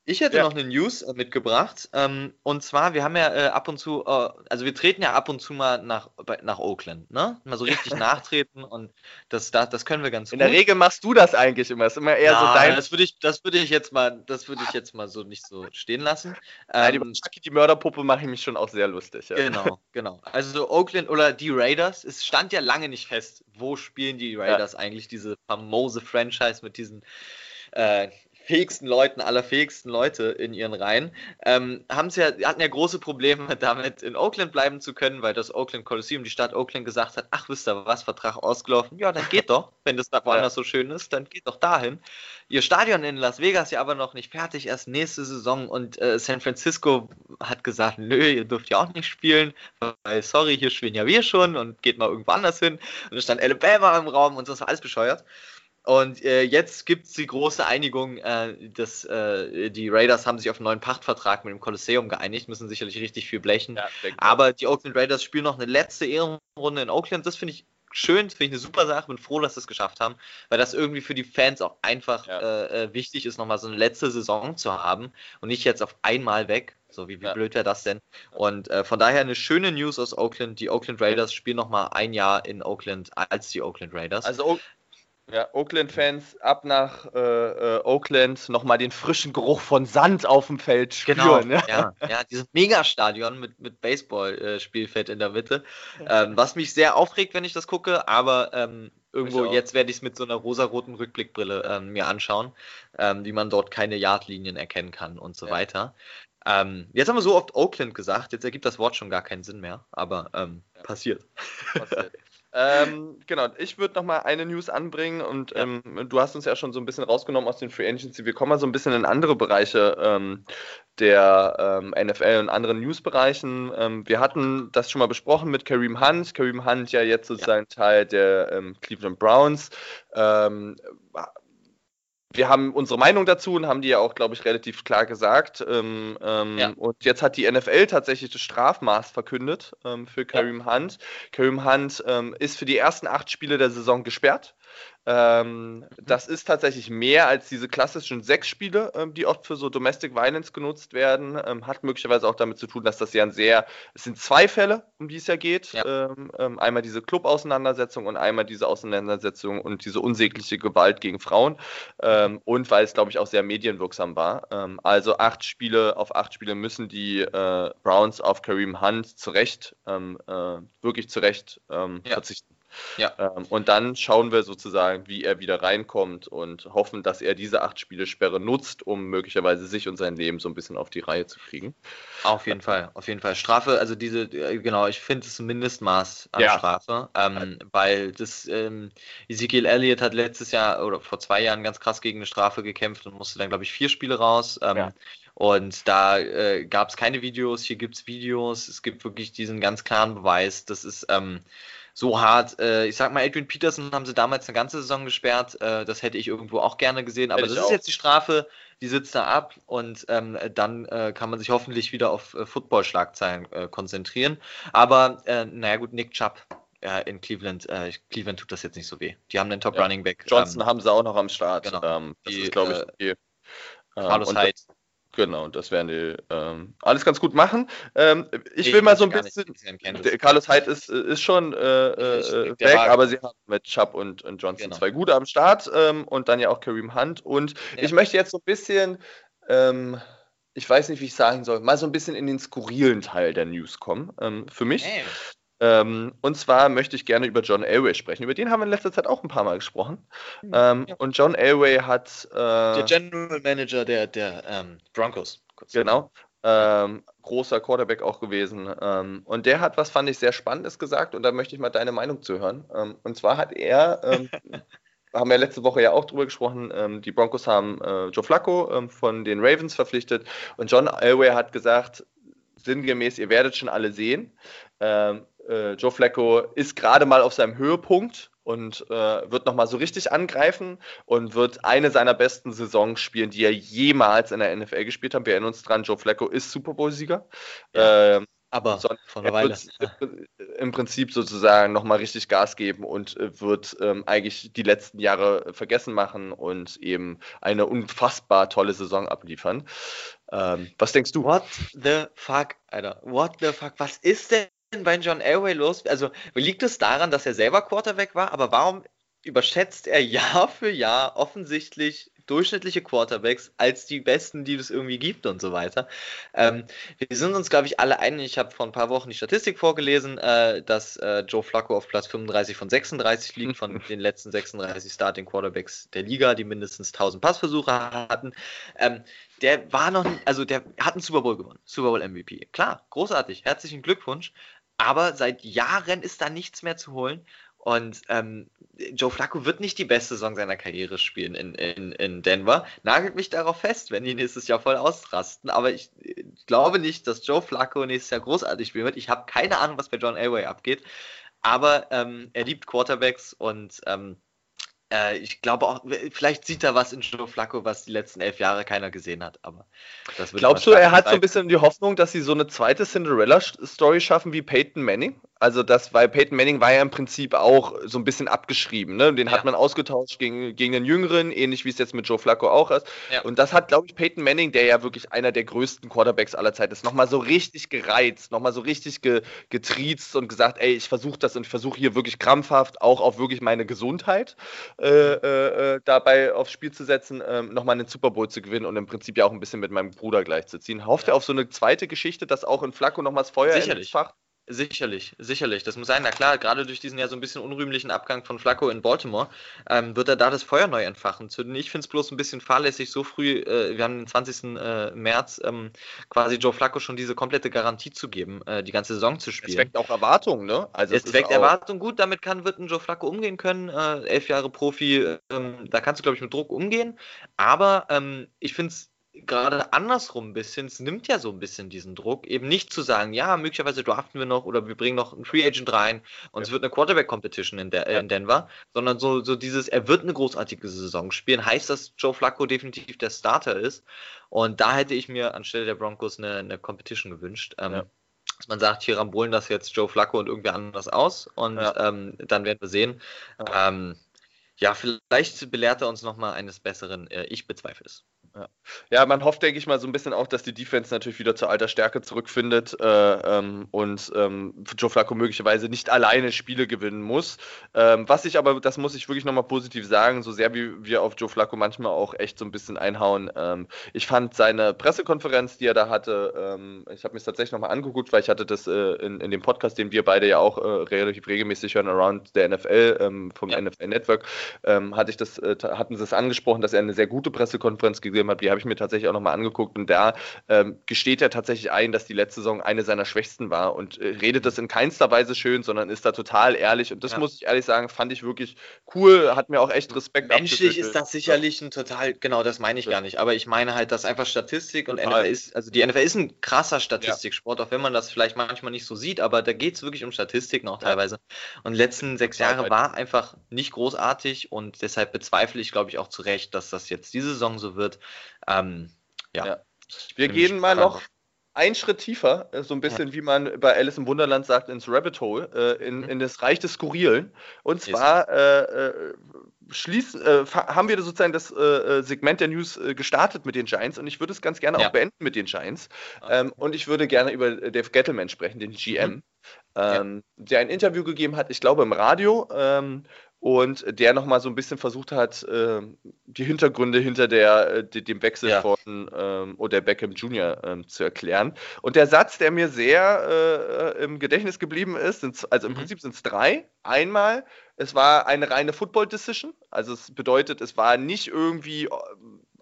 Ich hätte ja. noch eine News äh, mitgebracht. Ähm, und zwar, wir haben ja äh, ab und zu, äh, also wir treten ja ab und zu mal nach, bei, nach Oakland, ne? Mal so richtig (laughs) nachtreten und das, das, das können wir ganz In gut. In der Regel machst du das eigentlich immer. Das ist immer eher ja, so dein. Das würde ich, das würde ich jetzt mal, das würde ich jetzt mal so nicht so stehen lassen. Nein, ähm, über Chucky, die Mörderpuppe, mache ich mich schon auch sehr lustig. Ja. Genau, genau. Also Oakland oder die Raiders, es stand ja lange nicht fest, wo spielen die Raiders ja. eigentlich, diese famose Franchise mit diesen äh, fähigsten Leuten, allerfähigsten Leute in ihren Reihen, ähm, haben sie ja, hatten ja große Probleme (laughs) damit, in Oakland bleiben zu können, weil das Oakland Coliseum, die Stadt Oakland gesagt hat, ach, wisst ihr was, Vertrag ausgelaufen, ja, dann geht (laughs) doch, wenn das da woanders ja. so schön ist, dann geht doch dahin. Ihr Stadion in Las Vegas ja aber noch nicht fertig, erst nächste Saison und äh, San Francisco hat gesagt, nö, ihr dürft ja auch nicht spielen, weil, sorry, hier spielen ja wir schon und geht mal irgendwo anders hin. Und es stand Alabama im Raum und das war alles bescheuert. Und äh, jetzt gibt es die große Einigung, äh, dass äh, die Raiders haben sich auf einen neuen Pachtvertrag mit dem Kolosseum geeinigt, müssen sicherlich richtig viel blechen. Ja, Aber die Oakland Raiders spielen noch eine letzte Ehrenrunde in Oakland. Das finde ich schön, finde ich eine super Sache, bin froh, dass sie es geschafft haben, weil das irgendwie für die Fans auch einfach ja. äh, äh wichtig ist, nochmal so eine letzte Saison zu haben und nicht jetzt auf einmal weg. So, wie, wie ja. blöd wäre das denn? Und äh, von daher eine schöne News aus Oakland. Die Oakland Raiders spielen nochmal ein Jahr in Oakland als die Oakland Raiders. Also ja, Oakland-Fans ab nach äh, äh, Oakland nochmal den frischen Geruch von Sand auf dem Feld spüren. Genau, ne? ja, ja, dieses Megastadion mit, mit Baseball-Spielfeld in der Mitte. Ähm, was mich sehr aufregt, wenn ich das gucke, aber ähm, irgendwo jetzt werde ich es mit so einer rosaroten Rückblickbrille ähm, mir anschauen, ähm, wie man dort keine Yardlinien erkennen kann und so ja. weiter. Ähm, jetzt haben wir so oft Oakland gesagt, jetzt ergibt das Wort schon gar keinen Sinn mehr, aber ähm, passiert. passiert. Ähm, genau, ich würde noch mal eine News anbringen und ja. ähm, du hast uns ja schon so ein bisschen rausgenommen aus den Free Agency. Wir kommen mal so ein bisschen in andere Bereiche ähm, der ähm, NFL und anderen Newsbereichen. Ähm, wir hatten das schon mal besprochen mit Kareem Hunt. Kareem Hunt ja jetzt sozusagen ja. Teil der ähm, Cleveland Browns wir haben unsere Meinung dazu und haben die ja auch, glaube ich, relativ klar gesagt. Ähm, ähm, ja. Und jetzt hat die NFL tatsächlich das Strafmaß verkündet ähm, für Kareem ja. Hunt. Kareem Hunt ähm, ist für die ersten acht Spiele der Saison gesperrt. Ähm, mhm. das ist tatsächlich mehr als diese klassischen sechs Spiele, ähm, die oft für so Domestic Violence genutzt werden. Ähm, hat möglicherweise auch damit zu tun, dass das ja ein sehr, es sind zwei Fälle, um die es ja geht. Ja. Ähm, ähm, einmal diese Club-Auseinandersetzung und einmal diese Auseinandersetzung und diese unsägliche Gewalt gegen Frauen. Ähm, und weil es, glaube ich, auch sehr medienwirksam war. also acht Spiele, auf acht Spiele müssen die äh, Browns auf Kareem Hunt zu Recht, äh, wirklich zu Recht ja. verzichten. Ja. Ähm, und dann schauen wir sozusagen, wie er wieder reinkommt und hoffen, dass er diese acht Spiele-Sperre nutzt, um möglicherweise sich und sein Leben so ein bisschen auf die Reihe zu kriegen. Auf jeden Fall, auf jeden Fall. Strafe, also diese, äh, genau, ich finde es ein Mindestmaß an ja. Strafe, ähm, weil das, ähm, Ezekiel Elliott hat letztes Jahr oder vor zwei Jahren ganz krass gegen eine Strafe gekämpft und musste dann, glaube ich, vier Spiele raus. Ähm, ja. Und da äh, gab es keine Videos, hier gibt es Videos, es gibt wirklich diesen ganz klaren Beweis, das ist, ähm, so hart. Äh, ich sag mal, Adrian Peterson haben sie damals eine ganze Saison gesperrt. Äh, das hätte ich irgendwo auch gerne gesehen. Aber das ist jetzt die Strafe, die sitzt da ab und ähm, dann äh, kann man sich hoffentlich wieder auf äh, Football-Schlagzeilen äh, konzentrieren. Aber äh, naja gut, Nick Chubb in Cleveland, Cleveland tut das jetzt nicht so weh. Die haben den Top ja. Running Back. Johnson ähm, haben sie auch noch am Start. Genau. Ähm, das die, ist, glaube ich, okay. Carlos ähm, Hyde Genau, das werden die ähm, alles ganz gut machen. Ähm, ich, ich will mal so ein bisschen. Nicht, Carlos Hyde ist, ist schon äh, äh, weg, aber sie haben mit Chubb und, und Johnson genau. zwei gute am Start ähm, und dann ja auch Kareem Hunt. Und ja. ich möchte jetzt so ein bisschen, ähm, ich weiß nicht, wie ich sagen soll, mal so ein bisschen in den skurrilen Teil der News kommen. Ähm, für mich. Hey. Ähm, und zwar möchte ich gerne über John Elway sprechen. Über den haben wir in letzter Zeit auch ein paar Mal gesprochen. Mhm, ähm, ja. Und John Elway hat. Äh, der General Manager der, der ähm, Broncos. Genau. Ähm, großer Quarterback auch gewesen. Ähm, und der hat was, fand ich, sehr Spannendes gesagt. Und da möchte ich mal deine Meinung zu hören. Ähm, und zwar hat er. (laughs) haben wir letzte Woche ja auch drüber gesprochen. die Broncos haben äh, Joe Flacco von den Ravens verpflichtet und John Elway hat gesagt, sinngemäß, ihr werdet schon alle sehen. Ähm, äh, Joe Flacco ist gerade mal auf seinem Höhepunkt und äh, wird nochmal so richtig angreifen und wird eine seiner besten Saisons spielen, die er jemals in der NFL gespielt hat. Wir erinnern uns dran, Joe Flacco ist Super Bowl-Sieger. Ja, ähm, aber von einer Weile. Im Prinzip sozusagen nochmal richtig Gas geben und äh, wird ähm, eigentlich die letzten Jahre vergessen machen und eben eine unfassbar tolle Saison abliefern. Ähm, was denkst du? What the fuck, Alter? What the fuck? Was ist denn bei John Elway los? Also liegt es daran, dass er selber Quarterback war, aber warum überschätzt er Jahr für Jahr offensichtlich durchschnittliche Quarterbacks als die besten, die es irgendwie gibt und so weiter. Ähm, wir sind uns, glaube ich, alle einig. Ich habe vor ein paar Wochen die Statistik vorgelesen, äh, dass äh, Joe Flacco auf Platz 35 von 36 liegt, von (laughs) den letzten 36 Starting Quarterbacks der Liga, die mindestens 1000 Passversuche hatten. Ähm, der war noch, nicht, also der hat einen Super Bowl gewonnen, Super Bowl MVP. Klar, großartig, herzlichen Glückwunsch. Aber seit Jahren ist da nichts mehr zu holen. Und ähm, Joe Flacco wird nicht die beste Saison seiner Karriere spielen in, in, in Denver. Nagelt mich darauf fest, wenn die nächstes Jahr voll ausrasten. Aber ich, ich glaube nicht, dass Joe Flacco nächstes Jahr großartig spielen wird. Ich habe keine Ahnung, was bei John Elway abgeht. Aber ähm, er liebt Quarterbacks und ähm, äh, ich glaube auch, vielleicht sieht er was in Joe Flacco, was die letzten elf Jahre keiner gesehen hat. Aber Glaubst du, er hat so ein bisschen die Hoffnung, dass sie so eine zweite Cinderella-Story schaffen wie Peyton Manning? Also das, weil Peyton Manning war ja im Prinzip auch so ein bisschen abgeschrieben. Ne? Den ja. hat man ausgetauscht gegen, gegen den Jüngeren, ähnlich wie es jetzt mit Joe Flacco auch ist. Ja. Und das hat, glaube ich, Peyton Manning, der ja wirklich einer der größten Quarterbacks aller Zeiten ist, nochmal so richtig gereizt, nochmal so richtig ge, getriezt und gesagt, ey, ich versuche das und ich versuche hier wirklich krampfhaft auch auf wirklich meine Gesundheit äh, äh, äh dabei aufs Spiel zu setzen, äh, nochmal einen Super Bowl zu gewinnen und im Prinzip ja auch ein bisschen mit meinem Bruder gleichzuziehen. Hofft ja. er auf so eine zweite Geschichte, dass auch in Flacco nochmal das Feuer Sicherlich. entfacht? Sicherlich, sicherlich. Das muss sein. Na klar, gerade durch diesen ja so ein bisschen unrühmlichen Abgang von Flacco in Baltimore ähm, wird er da das Feuer neu entfachen. Ich finde es bloß ein bisschen fahrlässig, so früh, äh, wir haben den 20. Äh, März, ähm, quasi Joe Flacco schon diese komplette Garantie zu geben, äh, die ganze Saison zu spielen. Es weckt auch Erwartungen, ne? Also es, es weckt Erwartungen, gut, damit kann, wird ein Joe Flacco umgehen können. Äh, elf Jahre Profi, ähm, da kannst du, glaube ich, mit Druck umgehen. Aber ähm, ich finde es gerade andersrum ein bisschen, es nimmt ja so ein bisschen diesen Druck, eben nicht zu sagen, ja, möglicherweise draften wir noch oder wir bringen noch einen Free Agent rein und ja. es wird eine Quarterback-Competition in, äh, in, Denver, sondern so, so dieses, er wird eine großartige Saison spielen, heißt, dass Joe Flacco definitiv der Starter ist und da hätte ich mir anstelle der Broncos eine, eine Competition gewünscht. Ähm, ja. Dass man sagt, hier rambolen das jetzt Joe Flacco und irgendwer anders aus und ja. ähm, dann werden wir sehen. Ähm, ja, vielleicht belehrt er uns nochmal eines Besseren. Äh, ich bezweifle es. Ja. ja, man hofft, denke ich mal, so ein bisschen auch, dass die Defense natürlich wieder zur alter Stärke zurückfindet äh, ähm, und ähm, Joe Flacco möglicherweise nicht alleine Spiele gewinnen muss. Ähm, was ich aber, das muss ich wirklich nochmal positiv sagen, so sehr wie wir auf Joe Flacco manchmal auch echt so ein bisschen einhauen. Ähm, ich fand seine Pressekonferenz, die er da hatte, ähm, ich habe mir es tatsächlich nochmal angeguckt, weil ich hatte das äh, in, in dem Podcast, den wir beide ja auch äh, relativ regelmäßig hören, Around der NFL ähm, vom ja. NFL Network, hatte ich das, äh, hatten sie es angesprochen, dass er eine sehr gute Pressekonferenz gegeben gegeben hat, die habe ich mir tatsächlich auch nochmal angeguckt und da ähm, gesteht er tatsächlich ein, dass die letzte Saison eine seiner schwächsten war und äh, redet das in keinster Weise schön, sondern ist da total ehrlich und das ja. muss ich ehrlich sagen, fand ich wirklich cool, hat mir auch echt Respekt Menschlich ist das sicherlich ein total, genau, das meine ich gar nicht, aber ich meine halt, dass einfach Statistik und total. NFL ist, also die NFL ist ein krasser Statistiksport, ja. auch wenn man das vielleicht manchmal nicht so sieht, aber da geht es wirklich um Statistiken auch teilweise. Und die letzten sechs Jahre war einfach nicht großartig und deshalb bezweifle ich, glaube ich, auch zu Recht, dass das jetzt diese Saison so wird. Ähm, ja. ja. Wir gehen mal noch einen Schritt tiefer, äh, so ein bisschen ja. wie man bei Alice im Wunderland sagt, ins Rabbit Hole, äh, in, mhm. in das Reich des Skurrilen. Und zwar äh, äh, schließen, äh, haben wir sozusagen das äh, Segment der News gestartet mit den Giants und ich würde es ganz gerne ja. auch beenden mit den Giants. Okay. Ähm, und ich würde gerne über Dave Gettleman sprechen, den GM, mhm. ähm, ja. der ein Interview gegeben hat, ich glaube im Radio, ähm, und der nochmal so ein bisschen versucht hat, äh, die Hintergründe hinter der, äh, dem Wechsel ja. von ähm, Odell Beckham Jr. Ähm, zu erklären. Und der Satz, der mir sehr äh, im Gedächtnis geblieben ist, sind, also im mhm. Prinzip sind es drei. Einmal, es war eine reine Football-Decision, also es bedeutet, es war nicht irgendwie äh,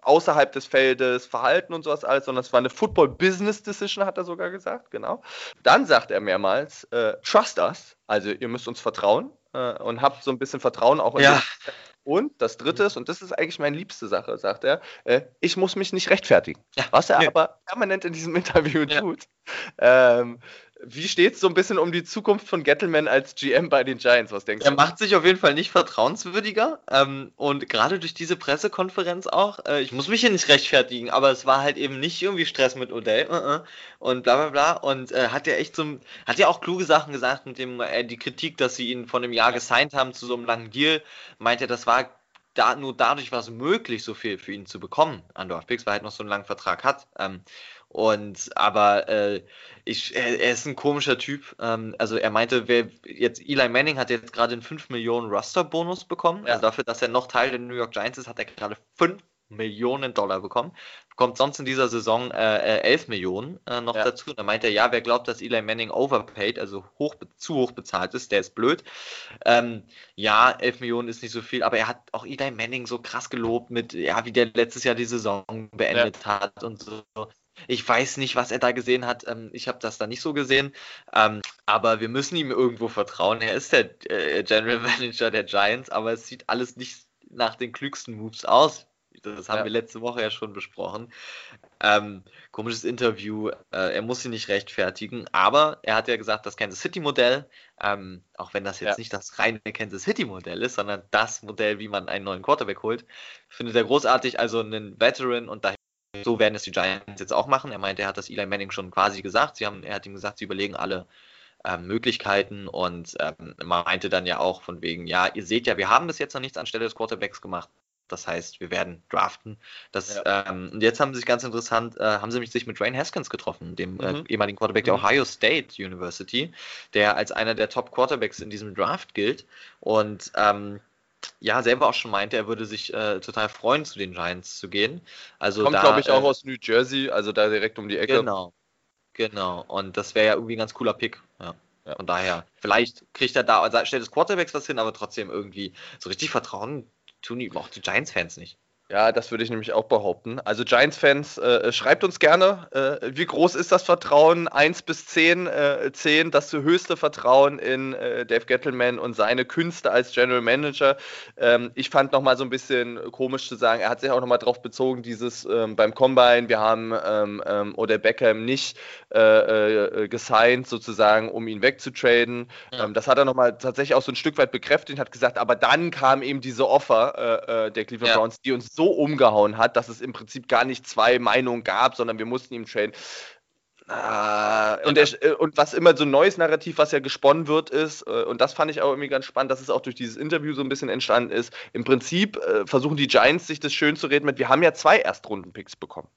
außerhalb des Feldes Verhalten und sowas alles, sondern es war eine Football-Business-Decision, hat er sogar gesagt, genau. Dann sagt er mehrmals, äh, trust us, also ihr müsst uns vertrauen äh, und habt so ein bisschen Vertrauen auch in ja. Und das dritte ist, und das ist eigentlich meine liebste Sache, sagt er, äh, ich muss mich nicht rechtfertigen. Ja. Was er nee. aber permanent in diesem Interview ja. tut. Ähm, wie steht es so ein bisschen um die Zukunft von Gettleman als GM bei den Giants? Was denkst du? Er macht sich auf jeden Fall nicht vertrauenswürdiger. Ähm, und gerade durch diese Pressekonferenz auch, äh, ich muss mich hier nicht rechtfertigen, aber es war halt eben nicht irgendwie Stress mit Odell uh -uh, und bla bla bla. Und äh, hat ja echt so, hat ja auch kluge Sachen gesagt mit dem, äh, die Kritik, dass sie ihn von einem Jahr gesigned haben zu so einem langen Deal. Meint er, das war da, nur dadurch war es möglich, so viel für ihn zu bekommen an Dorfpicks, weil er halt noch so einen langen Vertrag hat. Ähm, und aber äh, ich, er, er, ist ein komischer Typ. Ähm, also er meinte, wer jetzt Eli Manning hat jetzt gerade einen 5 Millionen Roster-Bonus bekommen. Ja. Also dafür, dass er noch Teil der New York Giants ist, hat er gerade 5 Millionen Dollar bekommen. Bekommt sonst in dieser Saison äh, 11 äh, Millionen äh, noch ja. dazu. Und da meint er, ja, wer glaubt, dass Eli Manning overpaid, also hoch, zu hoch bezahlt ist, der ist blöd. Ähm, ja, 11 Millionen ist nicht so viel, aber er hat auch Eli Manning so krass gelobt mit, ja, wie der letztes Jahr die Saison beendet ja. hat und so. Ich weiß nicht, was er da gesehen hat. Ähm, ich habe das da nicht so gesehen. Ähm, aber wir müssen ihm irgendwo vertrauen. Er ist der äh, General (laughs) Manager der Giants, aber es sieht alles nicht nach den klügsten Moves aus. Das haben ja. wir letzte Woche ja schon besprochen. Ähm, komisches Interview. Äh, er muss sie nicht rechtfertigen, aber er hat ja gesagt, das Kansas City Modell, ähm, auch wenn das jetzt ja. nicht das reine Kansas City Modell ist, sondern das Modell, wie man einen neuen Quarterback holt, findet er großartig. Also einen Veteran und daher so werden es die Giants jetzt auch machen. Er meinte, er hat das Eli Manning schon quasi gesagt. Sie haben, er hat ihm gesagt, sie überlegen alle äh, Möglichkeiten und ähm, meinte dann ja auch von wegen, ja, ihr seht ja, wir haben bis jetzt noch nichts anstelle des Quarterbacks gemacht. Das heißt, wir werden draften. Das, ja. ähm, und jetzt haben sie sich ganz interessant, äh, haben sie sich mit Rain Haskins getroffen, dem äh, mhm. äh, ehemaligen Quarterback der mhm. Ohio State University, der als einer der Top Quarterbacks in diesem Draft gilt. Und ähm, ja, selber auch schon meinte, er würde sich äh, total freuen, zu den Giants zu gehen. Also Kommt, glaube ich, auch äh, aus New Jersey, also da direkt um die Ecke. Genau. Genau. Und das wäre ja irgendwie ein ganz cooler Pick. Ja. Ja. Von daher, vielleicht kriegt er da, also stellt das Quarterbacks was hin, aber trotzdem irgendwie so richtig Vertrauen tun die auch die Giants-Fans nicht. Ja, das würde ich nämlich auch behaupten. Also Giants-Fans, äh, schreibt uns gerne, äh, wie groß ist das Vertrauen? 1 bis 10, äh, 10 das höchste Vertrauen in äh, Dave Gettleman und seine Künste als General Manager. Ähm, ich fand nochmal so ein bisschen komisch zu sagen, er hat sich auch nochmal darauf bezogen, dieses ähm, beim Combine, wir haben ähm, ähm Oder Beckham nicht äh, äh, gesigned sozusagen, um ihn wegzutraden. Ja. Ähm, das hat er nochmal tatsächlich auch so ein Stück weit bekräftigt, hat gesagt, aber dann kam eben diese Offer der Cleveland ja. Browns, die uns so so umgehauen hat, dass es im Prinzip gar nicht zwei Meinungen gab, sondern wir mussten ihm traden. Ah, und, der, äh, und, was immer so ein neues Narrativ, was ja gesponnen wird, ist, äh, und das fand ich auch irgendwie ganz spannend, dass es auch durch dieses Interview so ein bisschen entstanden ist. Im Prinzip äh, versuchen die Giants sich das schön zu reden mit, wir haben ja zwei Erstrunden-Picks bekommen.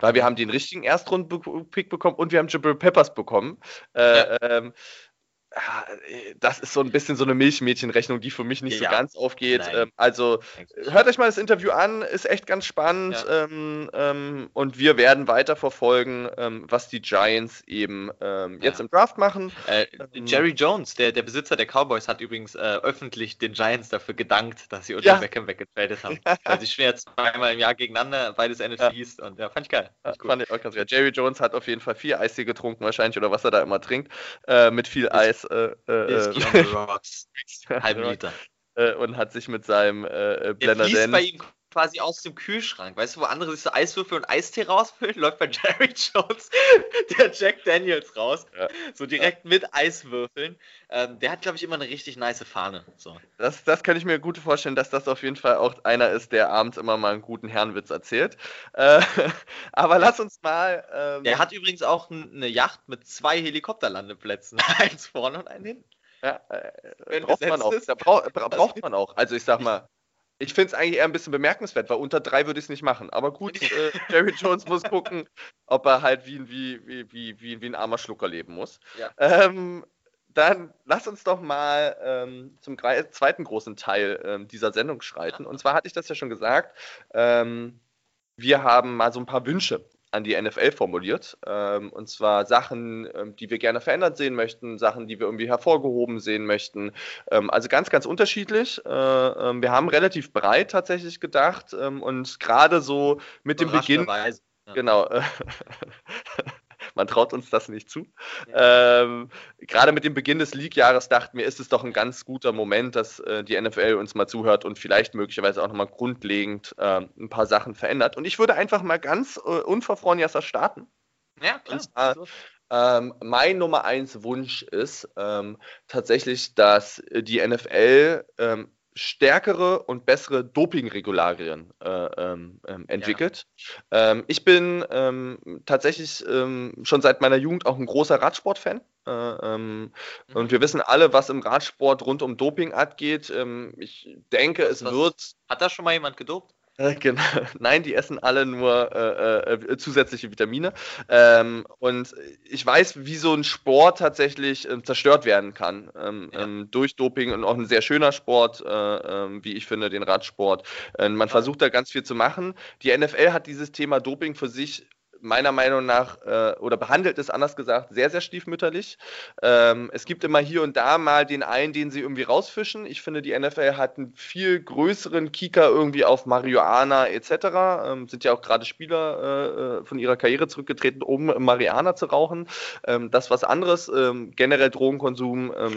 Weil wir haben den richtigen Erstrunden-Pick bekommen und wir haben Jabril Peppers bekommen. Äh, ja. ähm, das ist so ein bisschen so eine Milchmädchenrechnung, die für mich nicht ja. so ganz aufgeht. Ähm, also hört euch mal das Interview an, ist echt ganz spannend ja. ähm, ähm, und wir werden weiter verfolgen, ähm, was die Giants eben ähm, jetzt ja. im Draft machen. Äh, ähm, Jerry Jones, der, der Besitzer der Cowboys, hat übrigens äh, öffentlich den Giants dafür gedankt, dass sie unter Beckham weggetradet haben. (laughs) Weil sie schwer zweimal im Jahr gegeneinander beides NFC hieß und ja, fand ich geil. Fand ich, fand ich auch ganz geil. Jerry Jones hat auf jeden Fall viel Eis getrunken wahrscheinlich oder was er da immer trinkt, äh, mit viel Eis äh, äh, (laughs) (laughs) halben Liter. Äh, und hat sich mit seinem äh, Blender Der fließt bei ihm quasi aus dem Kühlschrank. Weißt du, wo andere sich so Eiswürfel und Eistee rausfüllen, (laughs) läuft bei Jerry Jones (laughs) der Jack Daniels raus. Ja. So direkt ja. mit Eiswürfeln. Ähm, der hat, glaube ich, immer eine richtig nice Fahne. So. Das, das kann ich mir gut vorstellen, dass das auf jeden Fall auch einer ist, der abends immer mal einen guten Herrenwitz erzählt. Äh, (laughs) aber lass uns mal. Ähm, der hat übrigens auch eine Yacht mit zwei Helikopterlandeplätzen. Eins vorne und einen hinten. Ja, äh, braucht man auch. Bra braucht man auch. Also ich sag mal, ich finde es eigentlich eher ein bisschen bemerkenswert, weil unter drei würde ich es nicht machen. Aber gut, (laughs) äh, Jerry Jones muss gucken, ob er halt wie, wie, wie, wie, wie, wie ein armer Schlucker leben muss. Ja. Ähm, dann lass uns doch mal ähm, zum zweiten großen Teil ähm, dieser Sendung schreiten. Und zwar hatte ich das ja schon gesagt. Ähm, wir haben mal so ein paar Wünsche an die NFL formuliert. Ähm, und zwar Sachen, ähm, die wir gerne verändert sehen möchten, Sachen, die wir irgendwie hervorgehoben sehen möchten. Ähm, also ganz, ganz unterschiedlich. Äh, ähm, wir haben relativ breit tatsächlich gedacht ähm, und gerade so mit dem Beginn. Ja. Genau. (laughs) Man traut uns das nicht zu. Ja. Ähm, Gerade mit dem Beginn des League-Jahres dachten wir, ist es doch ein ganz guter Moment, dass äh, die NFL uns mal zuhört und vielleicht möglicherweise auch nochmal grundlegend äh, ein paar Sachen verändert. Und ich würde einfach mal ganz äh, unverfroren Jasser starten. Ja, klar. Zwar, ähm, mein Nummer eins Wunsch ist ähm, tatsächlich, dass die NFL ähm, stärkere und bessere Dopingregularien äh, ähm, ähm, entwickelt. Ja. Ähm, ich bin ähm, tatsächlich ähm, schon seit meiner Jugend auch ein großer Radsportfan. Äh, ähm, mhm. Und wir wissen alle, was im Radsport rund um Doping abgeht. ich denke, es was, wird. Hat da schon mal jemand gedopt? Äh, (laughs) genau. Nein, die essen alle nur äh, äh, zusätzliche Vitamine. Ähm, und ich weiß, wie so ein Sport tatsächlich äh, zerstört werden kann ähm, ja. ähm, durch Doping und auch ein sehr schöner Sport, äh, ähm, wie ich finde, den Radsport. man versucht da ganz viel zu machen. Die NFL hat dieses Thema Doping für sich meiner Meinung nach, äh, oder behandelt es anders gesagt, sehr, sehr stiefmütterlich. Ähm, es gibt immer hier und da mal den einen, den sie irgendwie rausfischen. Ich finde, die NFL hat einen viel größeren Kieker irgendwie auf Marihuana etc. Ähm, sind ja auch gerade Spieler äh, äh, von ihrer Karriere zurückgetreten, um Marihuana zu rauchen. Ähm, das was anderes. Ähm, generell Drogenkonsum. Ähm.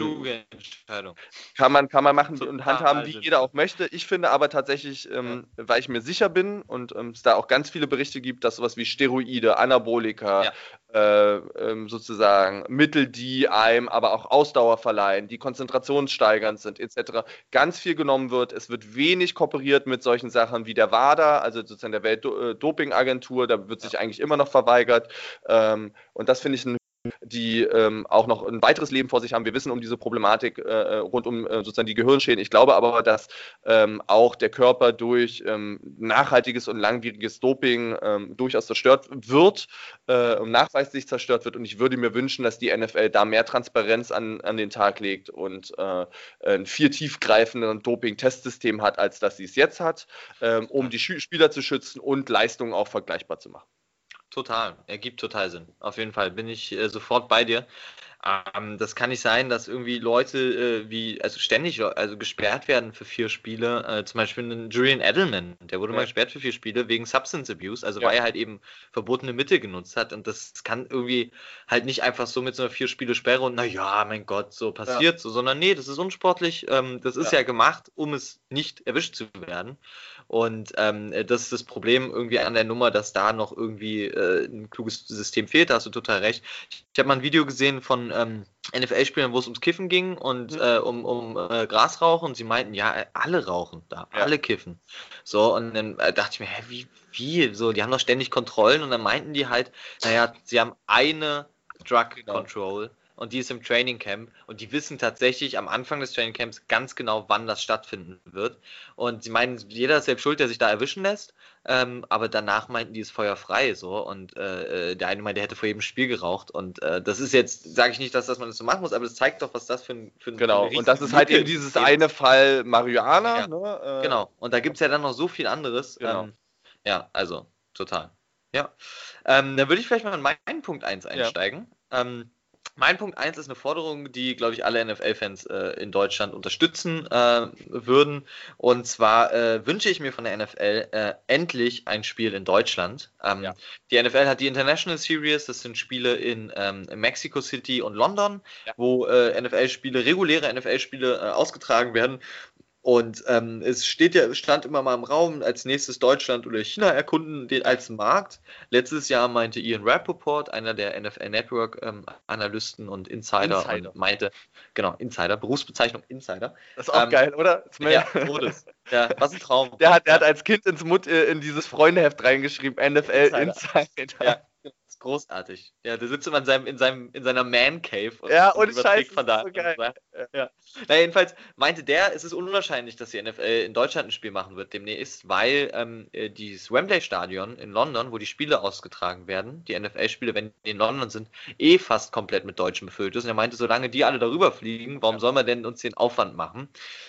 Kann man, kann man machen und handhaben, wie jeder auch möchte. Ich finde aber tatsächlich, ähm, weil ich mir sicher bin und es da auch ganz viele Berichte gibt, dass sowas wie Steroide Steroide, Anabolika, ja. äh, ähm, sozusagen Mittel, die einem aber auch Ausdauer verleihen, die konzentrationssteigernd sind, etc. Ganz viel genommen wird. Es wird wenig kooperiert mit solchen Sachen wie der WADA, also sozusagen der Weltdopingagentur. Da wird sich eigentlich immer noch verweigert. Ähm, und das finde ich ein die ähm, auch noch ein weiteres Leben vor sich haben. Wir wissen um diese Problematik äh, rund um äh, sozusagen die Gehirnschäden. Ich glaube aber, dass ähm, auch der Körper durch ähm, nachhaltiges und langwieriges Doping ähm, durchaus zerstört wird, äh, nachweislich zerstört wird. Und ich würde mir wünschen, dass die NFL da mehr Transparenz an, an den Tag legt und äh, ein viel tiefgreifendes Doping-Testsystem hat, als dass sie es jetzt hat, ähm, um die Spieler zu schützen und Leistungen auch vergleichbar zu machen. Total, ergibt total Sinn. Auf jeden Fall bin ich äh, sofort bei dir. Ähm, das kann nicht sein, dass irgendwie Leute äh, wie, also ständig also gesperrt werden für vier Spiele. Äh, zum Beispiel ein Julian Edelman, der wurde ja. mal gesperrt für vier Spiele wegen Substance Abuse, also ja. weil er halt eben verbotene Mittel genutzt hat. Und das kann irgendwie halt nicht einfach so mit so einer vier Spiele Sperre und naja, mein Gott, so passiert ja. so, sondern nee, das ist unsportlich. Ähm, das ist ja. gemacht, um es nicht erwischt zu werden. Und ähm, das ist das Problem irgendwie an der Nummer, dass da noch irgendwie äh, ein kluges System fehlt. Da hast du total recht. Ich, ich habe mal ein Video gesehen von ähm, NFL-Spielern, wo es ums Kiffen ging und mhm. äh, um, um äh, Grasrauchen. Und sie meinten, ja, alle rauchen da, ja. alle kiffen. So, und dann äh, dachte ich mir, hä, wie, wie? So, die haben doch ständig Kontrollen. Und dann meinten die halt, naja, sie haben eine Drug genau. Und die ist im Training Camp und die wissen tatsächlich am Anfang des Training Camps ganz genau, wann das stattfinden wird. Und sie meinen, jeder ist selbst schuld, der sich da erwischen lässt, ähm, aber danach meinten die es feuerfrei so und äh, äh, der eine meinte, der hätte vor jedem Spiel geraucht und äh, das ist jetzt, sage ich nicht, dass, dass man das so machen muss, aber das zeigt doch, was das für ein, für ein Genau, und das ist halt eben dieses eine Fall Marihuana. Ja. Ne? Äh, genau, und da gibt es ja dann noch so viel anderes. Genau. Ähm, ja, also total. Ja, ähm, dann würde ich vielleicht mal in meinen Punkt 1 einsteigen. Ja. Ähm, mein Punkt 1 ist eine Forderung, die, glaube ich, alle NFL-Fans äh, in Deutschland unterstützen äh, würden. Und zwar äh, wünsche ich mir von der NFL äh, endlich ein Spiel in Deutschland. Ähm, ja. Die NFL hat die International Series, das sind Spiele in, ähm, Mexico City und London, ja. wo äh, NFL-Spiele, reguläre NFL-Spiele äh, ausgetragen werden. Und ähm, es steht ja, stand immer mal im Raum, als nächstes Deutschland oder China erkunden den als Markt. Letztes Jahr meinte Ian Rappaport, einer der NFL Network ähm, Analysten und Insider, Insider. Und meinte, genau, Insider, Berufsbezeichnung Insider. Das ist auch ähm, geil, oder? Ja, Todes. ja, was ein Traum. Der hat, der hat als Kind ins Mut, äh, in dieses Freundeheft reingeschrieben, NFL Insider. Insider. Ja, großartig. Ja, der sitzt immer in, seinem, in, seinem, in seiner Man Cave und, ja, und, Scheiße, von da. So geil. Ja. Na, jedenfalls meinte der, es ist unwahrscheinlich, dass die NFL in Deutschland ein Spiel machen wird demnächst, weil ähm, äh, dieses Wembley-Stadion in London, wo die Spiele ausgetragen werden, die NFL-Spiele, wenn die in London sind, eh fast komplett mit Deutschen befüllt ist. Und er meinte, solange die alle darüber fliegen, warum ja. soll man denn uns den Aufwand machen?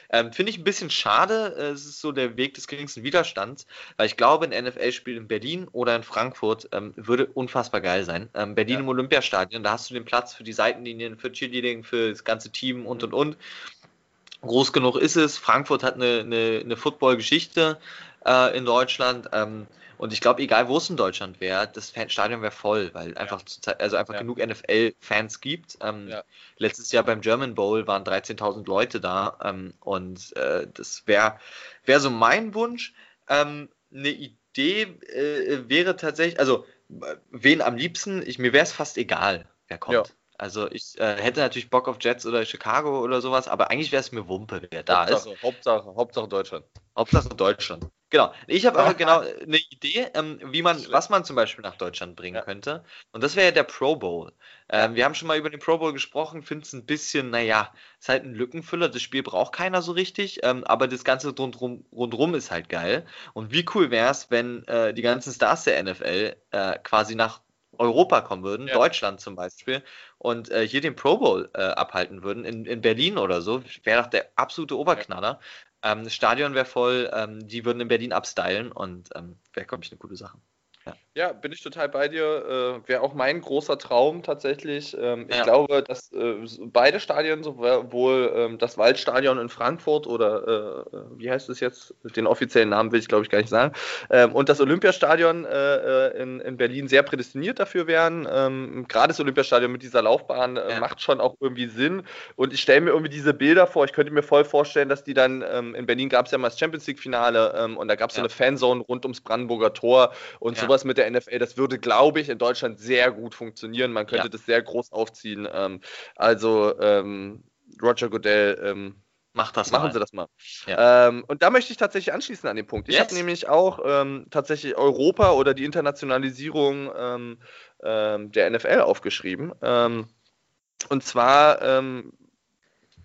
Ähm, Finde ich ein bisschen schade. Äh, es ist so der Weg des geringsten Widerstands, weil ich glaube, ein NFL-Spiel in Berlin oder in Frankfurt ähm, würde unfassbar geil sein. Ähm, Berlin ja. im Olympiastadion, da hast du den Platz für die Seitenlinien, für Cheerleading, für das ganze Team und und und. Groß genug ist es. Frankfurt hat eine, eine, eine Football-Geschichte äh, in Deutschland. Ähm, und ich glaube, egal wo es in Deutschland wäre, das Stadion wäre voll, weil einfach, ja. also einfach ja. genug NFL-Fans gibt. Ähm, ja. Letztes Jahr beim German Bowl waren 13.000 Leute da ähm, und äh, das wäre wär so mein Wunsch. Ähm, eine Idee äh, wäre tatsächlich, also wen am liebsten, ich, mir wäre es fast egal, wer kommt. Ja. Also ich äh, hätte natürlich Bock auf Jets oder Chicago oder sowas, aber eigentlich wäre es mir Wumpe, wer da Hauptsache, ist. Hauptsache, Hauptsache Deutschland. Hauptsache Deutschland. Genau. Ich habe aber genau (laughs) eine Idee, ähm, wie man, was man zum Beispiel nach Deutschland bringen ja. könnte. Und das wäre ja der Pro Bowl. Ähm, wir haben schon mal über den Pro Bowl gesprochen, finde es ein bisschen, naja, ist halt ein Lückenfüller. Das Spiel braucht keiner so richtig, ähm, aber das Ganze rundrum, rundrum ist halt geil. Und wie cool wäre es, wenn äh, die ganzen Stars der NFL äh, quasi nach Europa kommen würden, ja. Deutschland zum Beispiel, und äh, hier den Pro Bowl äh, abhalten würden, in, in Berlin oder so, wäre doch der absolute Oberknaller. Ähm, das Stadion wäre voll, ähm, die würden in Berlin abstylen und ähm, wäre, glaube ich, eine gute Sache. Ja. ja, bin ich total bei dir. Äh, Wäre auch mein großer Traum tatsächlich. Ähm, ja. Ich glaube, dass äh, beide Stadien, sowohl ähm, das Waldstadion in Frankfurt oder äh, wie heißt es jetzt? Den offiziellen Namen will ich glaube ich gar nicht sagen. Ähm, und das Olympiastadion äh, äh, in, in Berlin sehr prädestiniert dafür wären. Ähm, gerade das Olympiastadion mit dieser Laufbahn äh, ja. macht schon auch irgendwie Sinn. Und ich stelle mir irgendwie diese Bilder vor. Ich könnte mir voll vorstellen, dass die dann ähm, in Berlin gab es ja mal das Champions League-Finale ähm, und da gab es so eine Fanzone rund ums Brandenburger Tor und so sowas mit der NFL, das würde, glaube ich, in Deutschland sehr gut funktionieren. Man könnte ja. das sehr groß aufziehen. Ähm, also ähm, Roger Goodell, ähm, Macht das Machen mal. Sie das mal. Ja. Ähm, und da möchte ich tatsächlich anschließen an den Punkt. Ich Yes. habe nämlich auch ähm, tatsächlich Europa oder die Internationalisierung ähm, ähm, der NFL aufgeschrieben. Ähm, und zwar ähm,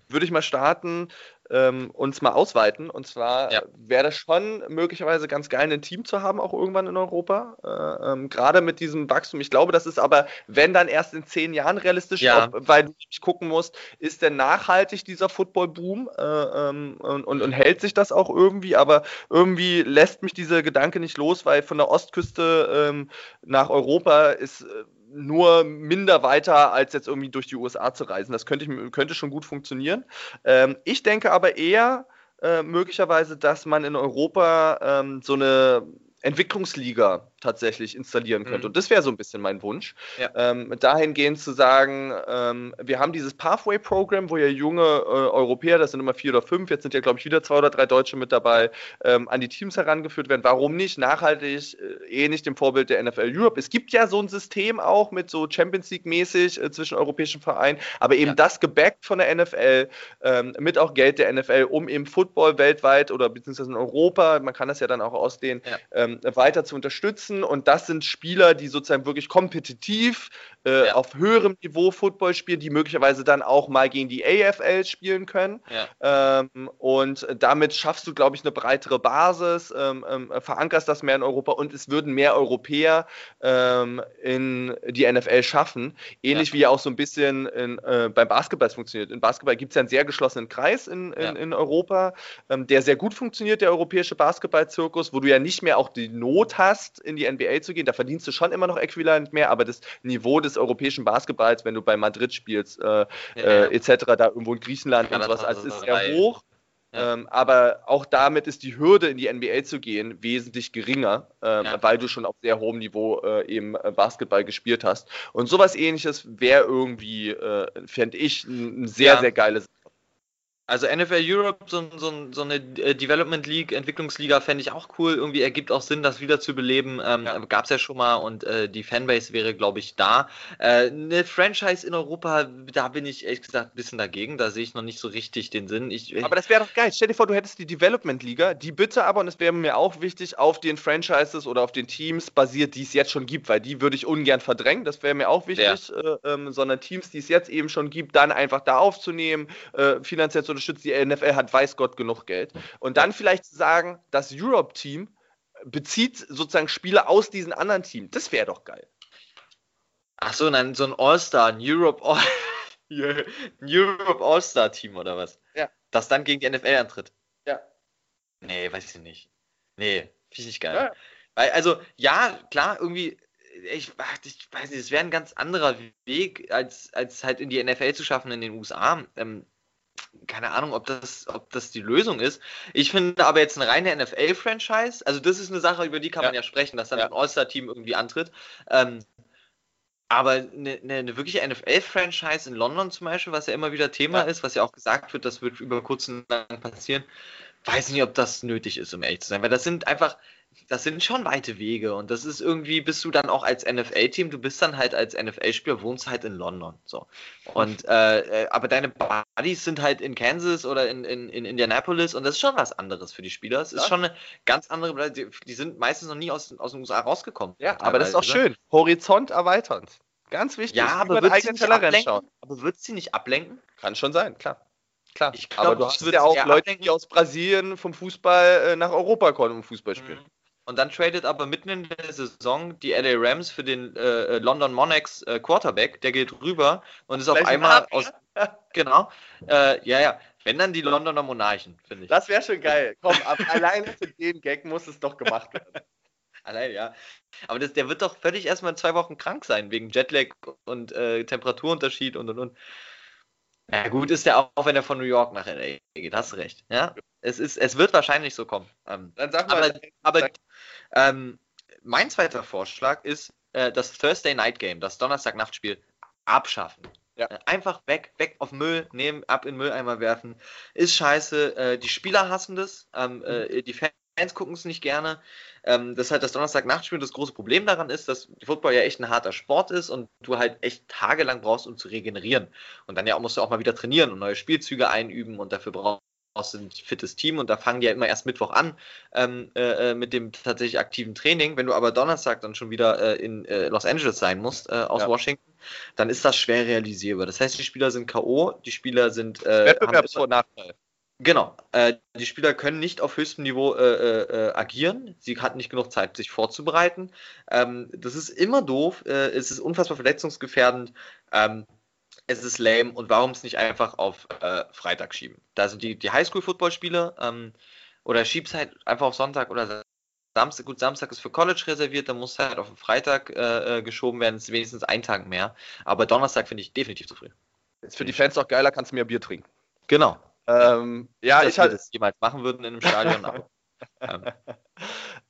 würde ich mal starten, ähm, uns mal ausweiten. Und zwar Ja. wäre das schon möglicherweise ganz geil, ein Team zu haben, auch irgendwann in Europa. Äh, ähm, Gerade mit diesem Wachstum. Ich glaube, das ist aber, wenn dann erst in zehn Jahren realistisch, Ja. ob, weil du gucken musst, ist denn nachhaltig dieser Football-Boom äh, ähm, und, und, und hält sich das auch irgendwie, aber irgendwie lässt mich dieser Gedanke nicht los, weil von der Ostküste ähm, nach Europa ist äh, nur minder weiter, als jetzt irgendwie durch die USA zu reisen. Das könnte, ich, könnte schon gut funktionieren. Ähm, ich denke aber eher äh, möglicherweise, dass man in Europa ähm, so eine Entwicklungsliga tatsächlich installieren könnte. Mhm. Und das wäre so ein bisschen mein Wunsch. Ja. Ähm, dahingehend zu sagen, ähm, wir haben dieses Pathway-Programm, wo ja junge äh, Europäer, das sind immer vier oder fünf, jetzt sind ja, glaube ich, wieder zwei oder drei Deutsche mit dabei, ähm, an die Teams herangeführt werden. Warum nicht? Nachhaltig, äh, ähnlich dem Vorbild der NFL Europe. Es gibt ja so ein System auch mit so Champions League-mäßig äh, zwischen europäischen Vereinen, aber eben Ja. das gebackt von der NFL, ähm, mit auch Geld der NFL, um eben Football weltweit oder beziehungsweise in Europa, man kann das ja dann auch ausdehnen, Ja. ähm, weiter zu unterstützen. Und das sind Spieler, die sozusagen wirklich kompetitiv äh, Ja. auf höherem Niveau Football spielen, die möglicherweise dann auch mal gegen die AFL spielen können. Ja. Ähm, und damit schaffst du, glaube ich, eine breitere Basis, ähm, ähm, verankerst das mehr in Europa und es würden mehr Europäer ähm, in die NFL schaffen. Ähnlich Ja. wie ja auch so ein bisschen in, äh, beim Basketball es funktioniert. In Basketball gibt es ja einen sehr geschlossenen Kreis in, in, in Europa, ähm, der sehr gut funktioniert, der europäische Basketball-Zirkus, wo du ja nicht mehr auch die Not hast, in die NBA zu gehen. Da verdienst du schon immer noch äquivalent mehr, aber das Niveau des europäischen Basketballs, wenn du bei Madrid spielst, äh, äh, etc., da irgendwo in Griechenland und sowas, also ist sehr hoch. Ja. Ähm, aber auch damit ist die Hürde, in die NBA zu gehen, wesentlich geringer, ähm, Ja. weil du schon auf sehr hohem Niveau äh, eben äh, Basketball gespielt hast. Und sowas ähnliches wäre irgendwie, äh, fände ich, ein ein sehr, Ja. sehr geiles. Also NFL Europe, so, so, so eine äh, Development League, Entwicklungsliga fände ich auch cool. Irgendwie ergibt auch Sinn, das wieder zu beleben. Ähm, Ja. Gab es ja schon mal und äh, die Fanbase wäre, glaube ich, da. Äh, eine Franchise in Europa, da bin ich ehrlich gesagt ein bisschen dagegen. Da sehe ich noch nicht so richtig den Sinn. Ich, Aber das wäre doch geil. Stell dir vor, du hättest die Development Liga, die bitte aber, und das wäre mir auch wichtig, auf den Franchises oder auf den Teams basiert, die es jetzt schon gibt, weil die würde ich ungern verdrängen. Das wäre mir auch wichtig, äh, ähm, sondern Teams, die es jetzt eben schon gibt, dann einfach da aufzunehmen, äh, finanziell zu unterstützen. Die NFL hat weiß Gott genug Geld. Und dann vielleicht zu sagen, das Europe-Team bezieht sozusagen Spieler aus diesen anderen Teams. Das wäre doch geil. Ach so, nein, so ein All-Star, ein Europe All (laughs) ein Europe All-Star Team oder was? Ja. Das dann gegen die NFL antritt. Ja. Nee, weiß ich nicht. Nee, finde ich nicht geil. Ja. Weil, also, ja, klar, irgendwie, ich, ich weiß nicht, es wäre ein ganz anderer Weg, als, als halt in die NFL zu schaffen in den USA. Ähm, keine Ahnung, ob das, ob das die Lösung ist. Ich finde aber jetzt eine reine NFL-Franchise, also das ist eine Sache, über die kann Ja. man ja sprechen, dass dann Ja. ein All-Star-Team irgendwie antritt. Ähm, aber eine, eine, eine wirkliche NFL-Franchise in London zum Beispiel, was ja immer wieder Thema Ja. ist, was ja auch gesagt wird, das wird über kurz und lang passieren, weiß nicht, ob das nötig ist, um ehrlich zu sein, weil das sind einfach, das sind schon weite Wege und das ist irgendwie, bist du dann auch als NFL-Team, du bist dann halt als NFL-Spieler, wohnst halt in London, so. Und, äh, äh, aber deine Buddies sind halt in Kansas oder in, in, in Indianapolis und das ist schon was anderes für die Spieler. Es ist Ja. schon eine ganz andere, die, die sind meistens noch nie aus, aus den USA rausgekommen. Ja, aber das ist auch schön. Horizont erweiternd. Ganz wichtig. Ja, aber über den wird sie eigenen ablenken? schauen. Aber wird sie nicht ablenken? Kann schon sein, klar. Klar. Ich glaub, aber du hast wird ja auch Leute, ablenken. die aus Brasilien vom Fußball äh, nach Europa kommen und Fußball spielen. Und dann tradet aber mitten in der Saison die LA Rams für den äh, London Monarchs äh, Quarterback, der geht rüber und ist auf einmal Arzt, aus. (laughs) Genau. Äh, ja, ja. Wenn dann die Londoner Monarchen, finde ich. Das wäre schon geil. Komm, ab, alleine für den Gag muss es doch gemacht werden. (laughs) Allein, ja. Aber das, der wird doch völlig erstmal zwei Wochen krank sein, wegen Jetlag und äh, Temperaturunterschied und und und. Ja, gut ist der auch, wenn er von New York nach LA geht, hast recht. Ja, es, ist, es wird wahrscheinlich so kommen. Ähm, Dann sag mal, aber aber ähm, mein zweiter Vorschlag ist, äh, das Thursday Night Game, das Donnerstag-Nachtspiel, abschaffen. Ja. Äh, Einfach weg, weg auf Müll, nehmen, ab in Mülleimer werfen. Ist scheiße. Äh, die Spieler hassen das. Ähm, äh, die Fans gucken es nicht gerne. Ähm, das ist halt das Donnerstag-Nachtspiel. Das große Problem daran ist, dass Football ja echt ein harter Sport ist und du halt echt tagelang brauchst, um zu regenerieren. Und dann ja auch musst du auch mal wieder trainieren und neue Spielzüge einüben und dafür brauchst brauchst du ein fittes Team und da fangen die ja immer erst Mittwoch an ähm, äh, äh, mit dem tatsächlich aktiven Training. Wenn du aber Donnerstag dann schon wieder äh, in äh, Los Angeles sein musst, äh, aus ja. Washington, dann ist das schwer realisierbar. Das heißt, die Spieler sind K.O., die Spieler sind. Äh, Wettbewerbsvor- Nachteil. Genau. Äh, die Spieler können nicht auf höchstem Niveau äh, äh, agieren. Sie hatten nicht genug Zeit, sich vorzubereiten. Ähm, das ist immer doof. Es ist unfassbar verletzungsgefährdend. Ähm, es ist lame. Und warum es nicht einfach auf äh, Freitag schieben? Da sind die, die Highschool-Football-Spiele ähm, oder schieb's halt einfach auf Sonntag oder Samstag. Gut, Samstag ist für College reserviert, dann muss halt auf Freitag äh, geschoben werden. Es ist wenigstens ein Tag mehr. Aber Donnerstag finde ich definitiv zu früh. Ist für die Fans auch geiler, kannst du mehr Bier trinken. Genau. Ähm, ja, ich hatte das jemals machen würden in einem Stadion. aber, (laughs) ähm,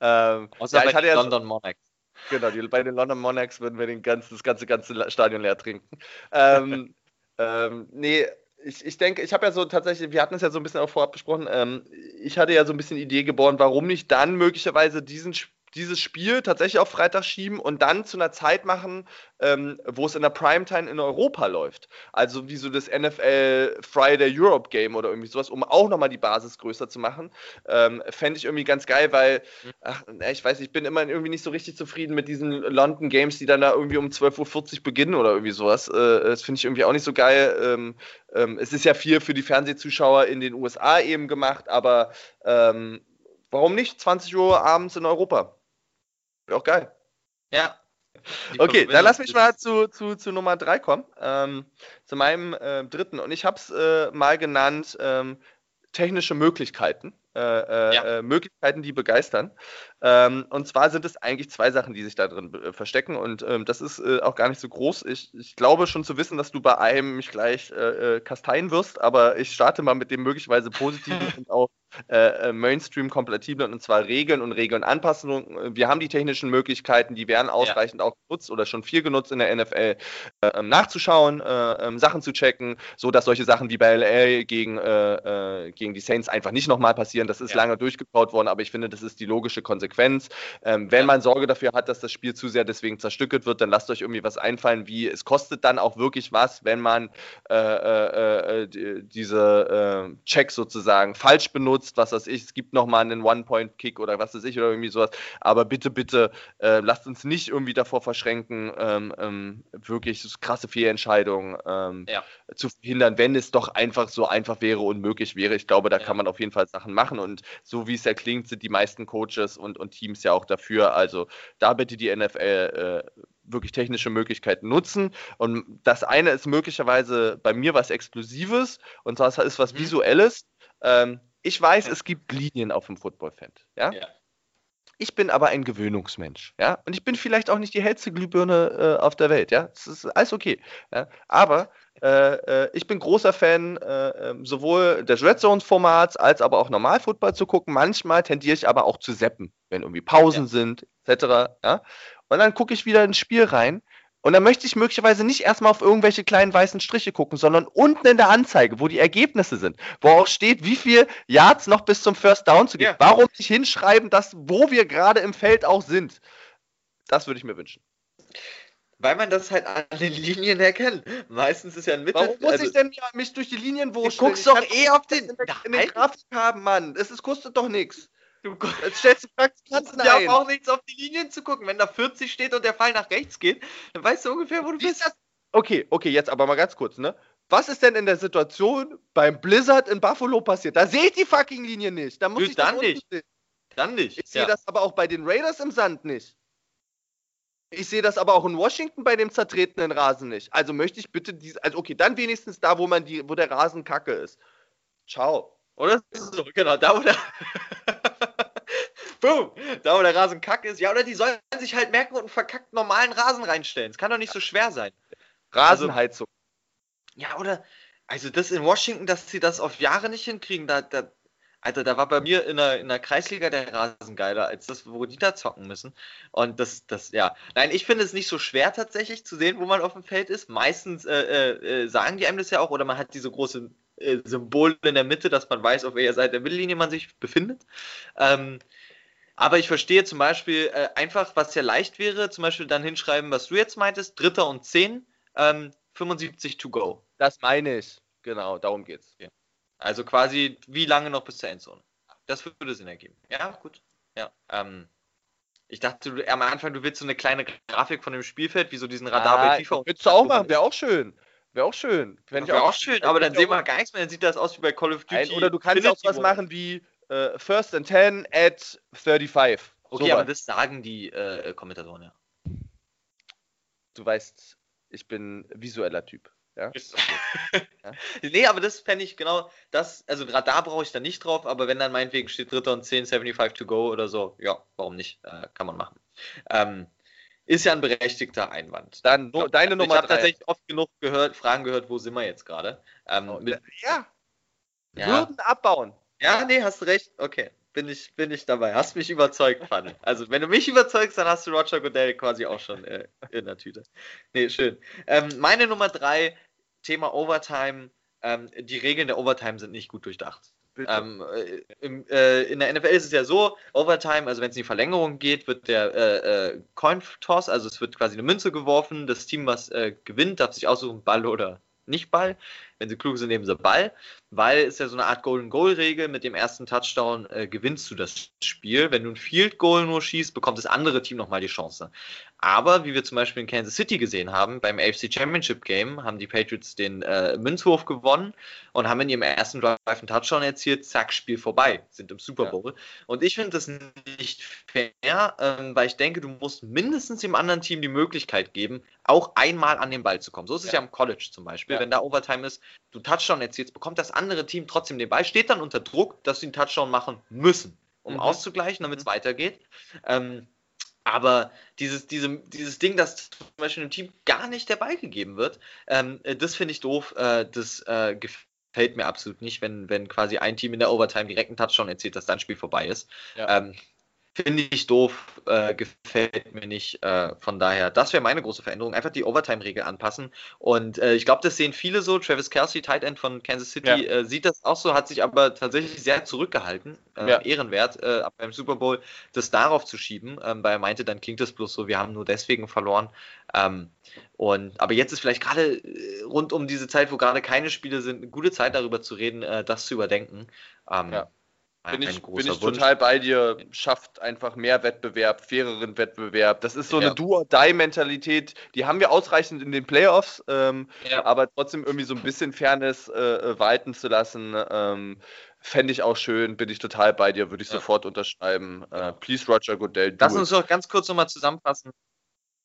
ähm, Außer ja, ich hatte ja London Monarchs. Genau, die, bei den London Monarchs würden wir den ganzen, das ganze, ganze Stadion leer trinken. ähm, (laughs) ähm, nee, ich, ich denke, ich habe ja so tatsächlich, wir hatten es ja so ein bisschen auch vorab besprochen, ähm, ich hatte ja so ein bisschen Idee geboren, warum nicht dann möglicherweise diesen dieses Spiel tatsächlich auf Freitag schieben und dann zu einer Zeit machen, ähm, wo es in der Primetime in Europa läuft. Also wie so das NFL Friday Europe Game oder irgendwie sowas, um auch nochmal die Basis größer zu machen. Ähm, Fände ich irgendwie ganz geil, weil, ach, ich weiß, ich bin immer irgendwie nicht so richtig zufrieden mit diesen London Games, die dann da irgendwie um 12.40 Uhr beginnen oder irgendwie sowas. Äh, das finde ich irgendwie auch nicht so geil. Ähm, ähm, es ist ja viel für die Fernsehzuschauer in den USA eben gemacht, aber ähm, warum nicht 20 Uhr abends in Europa? Wäre auch geil. Ja. Die okay, dann lass mich mal zu, zu, zu Nummer 3 kommen. Ähm, zu meinem äh, dritten. Und ich habe es äh, mal genannt, ähm, technische Möglichkeiten. Äh, äh, ja. Äh, Möglichkeiten, die begeistern. Ähm, und zwar sind es eigentlich zwei Sachen, die sich da drin äh, verstecken. Und ähm, das ist äh, auch gar nicht so groß. Ich, ich, glaube schon zu wissen, dass du bei einem mich gleich kasteien wirst, aber ich starte mal mit dem möglicherweise positiven (laughs) und auch Mainstream-kompatiblen und zwar Regeln und Regeln-Anpassungen. Wir haben die technischen Möglichkeiten, die werden ausreichend ja. auch genutzt oder schon viel genutzt in der NFL, äh, nachzuschauen, äh, Sachen zu checken, so dass solche Sachen wie bei LA gegen, gegen die Saints einfach nicht nochmal passieren das ist ja. lange durchgebaut worden, aber ich finde, das ist die logische Konsequenz. Ähm, wenn ja. man Sorge dafür hat, dass das Spiel zu sehr deswegen zerstückelt wird, dann lasst euch irgendwie was einfallen, wie es kostet dann auch wirklich was, wenn man äh, äh, äh diese äh, Checks sozusagen falsch benutzt, was weiß ich, es gibt nochmal einen One-Point-Kick oder was weiß ich oder irgendwie sowas, aber bitte, bitte äh, lasst uns nicht irgendwie davor verschränken, ähm, ähm, wirklich krasse Fehlentscheidungen ähm, ja. zu verhindern, wenn es doch einfach so einfach wäre und möglich wäre. Ich glaube, da kann man auf jeden Fall Sachen machen machen. Und so wie es ja klingt, sind die meisten Coaches und, und Teams ja auch dafür. Also da bitte die NFL äh, wirklich technische Möglichkeiten nutzen. Und das eine ist möglicherweise bei mir was Exklusives und das ist was mhm. Visuelles. Ähm, ich weiß, es gibt Linien auf dem Footballfeld. Ja? ja. Ich bin aber ein Gewöhnungsmensch, ja, und ich bin vielleicht auch nicht die hellste Glühbirne äh, auf der Welt, ja, das ist alles okay, ja? aber äh, äh, ich bin großer Fan äh, ähm, sowohl des Red Zone Formats als aber auch Normal Football zu gucken. Manchmal tendiere ich aber auch zu seppen, wenn irgendwie Pausen ja. sind, etc. Ja? Und dann gucke ich wieder ins Spiel rein. Und dann möchte ich möglicherweise nicht erstmal auf irgendwelche kleinen weißen Striche gucken, sondern unten in der Anzeige, wo die Ergebnisse sind, wo auch steht, wie viel Yards noch bis zum First Down zu gehen. Ja. Warum nicht hinschreiben, dass, wo wir gerade im Feld auch sind? Das würde ich mir wünschen. Weil man das halt an den Linien erkennt. Meistens ist ja ein Mitte. Warum muss also, ich denn mich durch die Linien wurschteln? Du guckst doch eh auf den, in, der, in den Grafik haben, Mann. Es ist, kostet doch nichts. Du Jetzt stellst du praktisch Katzen ja ein. auch nichts auf die Linien zu gucken. Wenn da 40 steht und der Fall nach rechts geht, dann weißt du ungefähr, wo du bist. Das? Okay, okay, jetzt aber mal ganz kurz, ne? Was ist denn in der Situation beim Blizzard in Buffalo passiert? Da sehe ich die fucking Linie nicht. Da muss du, ich dann nicht. Sehen. Dann nicht. Ich sehe ja. das aber auch bei den Raiders im Sand nicht. Ich sehe das aber auch in Washington bei dem zertretenen Rasen nicht. Also möchte ich bitte diese, also okay, dann wenigstens da, wo man die, wo der Rasen kacke ist. Ciao. Oder? So, genau, da wo der. (laughs) Boom! Da wo der Rasen kacke ist. Ja, oder die sollen sich halt merken und einen verkackt normalen Rasen reinstellen. Es kann doch nicht so schwer sein. Rasenheizung. Also, ja, oder. Also das in Washington, dass sie das auf Jahre nicht hinkriegen, da, da, Alter, da war bei mir in der, in der Kreisliga der Rasen geiler als das, wo die da zocken müssen. Und das, das, ja. Nein, ich finde es nicht so schwer tatsächlich zu sehen, wo man auf dem Feld ist. Meistens äh, äh, äh sagen die einem das ja auch, oder man hat diese große äh, Symbol in der Mitte, dass man weiß, auf welcher Seite der Mittellinie man sich befindet. Ähm, aber ich verstehe zum Beispiel äh, einfach, was ja leicht wäre, zum Beispiel dann hinschreiben, was du jetzt meintest, Dritter und Zehn, ähm, 75 to go. Das meine ich. Genau, darum geht's. Ja. Also quasi, wie lange noch bis zur Endzone? Das würde Sinn ergeben. Ja, gut. Ja. Ähm, ich dachte du, am Anfang, du willst so eine kleine Grafik von dem Spielfeld, wie so diesen Radar ah, bei FIFA. Würdest du auch machen, wäre auch schön. Wäre auch schön. Wäre auch, auch schön, aber dann sehen wir gar nichts mehr, dann sieht das aus wie bei Call of Duty. Ein, oder du kannst auch was machen wie uh, First and 10 at 35. Okay, so aber was. das sagen die äh, Kommentatoren, ja. Du weißt, ich bin visueller Typ. Ja? (laughs) ja? (laughs) Nee, aber das fände ich genau, das, also Radar brauche ich da nicht drauf, aber wenn dann meinetwegen steht Dritter und 10, 75 to go oder so, ja, warum nicht? Äh, kann man machen. Ähm, ist ja ein berechtigter Einwand. Dann no, deine Nummer Ich habe tatsächlich oft genug gehört, Fragen gehört, wo sind wir jetzt gerade? Ähm, oh, ja. ja. Würden abbauen. Ja, nee, hast recht. Okay, bin ich, bin ich dabei. Hast mich überzeugt, Fanny. Also, wenn du mich überzeugst, dann hast du Roger Goodell quasi auch schon äh, in der Tüte. Nee, schön. Ähm, meine Nummer drei, Thema Overtime. Ähm, die Regeln der Overtime sind nicht gut durchdacht. Ähm, äh, im, äh, in der NFL ist es ja so, Overtime, also wenn es in die Verlängerung geht, wird der äh, äh, Coin Toss, also es wird quasi eine Münze geworfen, das Team, was äh, gewinnt, darf sich aussuchen, Ball oder nicht Ball. Wenn sie klug sind, nehmen sie Ball, weil es ja so eine Art Golden Goal Regel mit dem ersten Touchdown äh, gewinnst du das Spiel. Wenn du ein Field Goal nur schießt, bekommt das andere Team nochmal die Chance. Aber wie wir zum Beispiel in Kansas City gesehen haben, beim AFC Championship Game haben die Patriots den äh, Münzwurf gewonnen und haben in ihrem ersten Drive einen Touchdown erzielt, zack, Spiel vorbei, sind im Super Bowl. Ja. Und ich finde das nicht fair, ähm, weil ich denke, du musst mindestens dem anderen Team die Möglichkeit geben, auch einmal an den Ball zu kommen. So ist es ja, ja im College zum Beispiel. Ja. Wenn da Overtime ist, du Touchdown erzielst, bekommt das andere Team trotzdem den Ball, steht dann unter Druck, dass sie einen Touchdown machen müssen, um mhm. auszugleichen, damit es mhm. weitergeht. Ähm, aber dieses, diese, dieses Ding, dass zum Beispiel einem Team gar nicht der Ball gegeben wird, ähm, äh, das finde ich doof. Äh, das äh, gefällt mir absolut nicht, wenn, wenn quasi ein Team in der Overtime direkt einen Touchdown erzählt, dass dann Spiel vorbei ist. Ja. Ähm, Finde ich doof, äh, gefällt mir nicht. Äh, von daher, das wäre meine große Veränderung. Einfach die Overtime-Regel anpassen. Und äh, ich glaube, das sehen viele so. Travis Kelsey, Tight End von Kansas City, ja. Äh, sieht das auch so, hat sich aber tatsächlich sehr zurückgehalten. Äh, ja. Ehrenwert, äh, beim Super Bowl das darauf zu schieben, ähm, weil er meinte, dann klingt das bloß so, wir haben nur deswegen verloren. Ähm, und, aber jetzt ist vielleicht gerade rund um diese Zeit, wo gerade keine Spiele sind, eine gute Zeit darüber zu reden, das zu überdenken. Ähm, ja. Bin ich, bin ich total bei dir, schafft einfach mehr Wettbewerb, faireren Wettbewerb. Das ist so ja. eine Do-or-Die-Mentalität, die haben wir ausreichend in den Playoffs, ähm, ja. aber trotzdem irgendwie so ein bisschen Fairness äh, äh walten zu lassen, ähm, fände ich auch schön, bin ich total bei dir, würde ich ja. sofort unterschreiben. Äh, please, Roger Goodell. Lass uns doch ganz kurz nochmal zusammenfassen.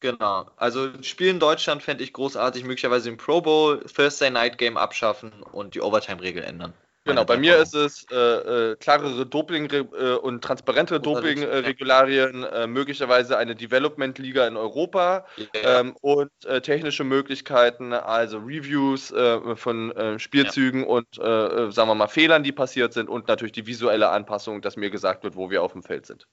Genau, also Spiel in Deutschland fände ich großartig, möglicherweise im Pro Bowl, Thursday Night Game abschaffen und die Overtime-Regel ändern. Genau, bei mir ist es äh, äh, klarere Doping- äh, und transparentere Doping-Regularien, äh, möglicherweise eine Development-Liga in Europa ja. ähm, und äh, technische Möglichkeiten, also Reviews äh, von Spielzügen ja. und, sagen wir mal, Fehlern, die passiert sind und natürlich die visuelle Anpassung, dass mir gesagt wird, wo wir auf dem Feld sind.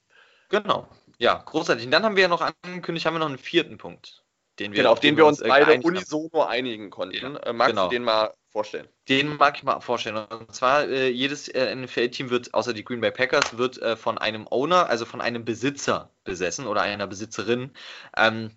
Genau, ja, großartig. Und dann haben wir ja noch angekündigt, haben wir noch einen vierten Punkt. Den wir, genau, auf den wir uns beide unisono einigen konnten. Ja, magst genau. du den mal vorstellen? Den mag ich mal vorstellen. Und zwar, äh, jedes äh, NFL-Team wird, außer die Green Bay Packers, wird äh, von einem Owner, also von einem Besitzer besessen oder einer Besitzerin. Ähm,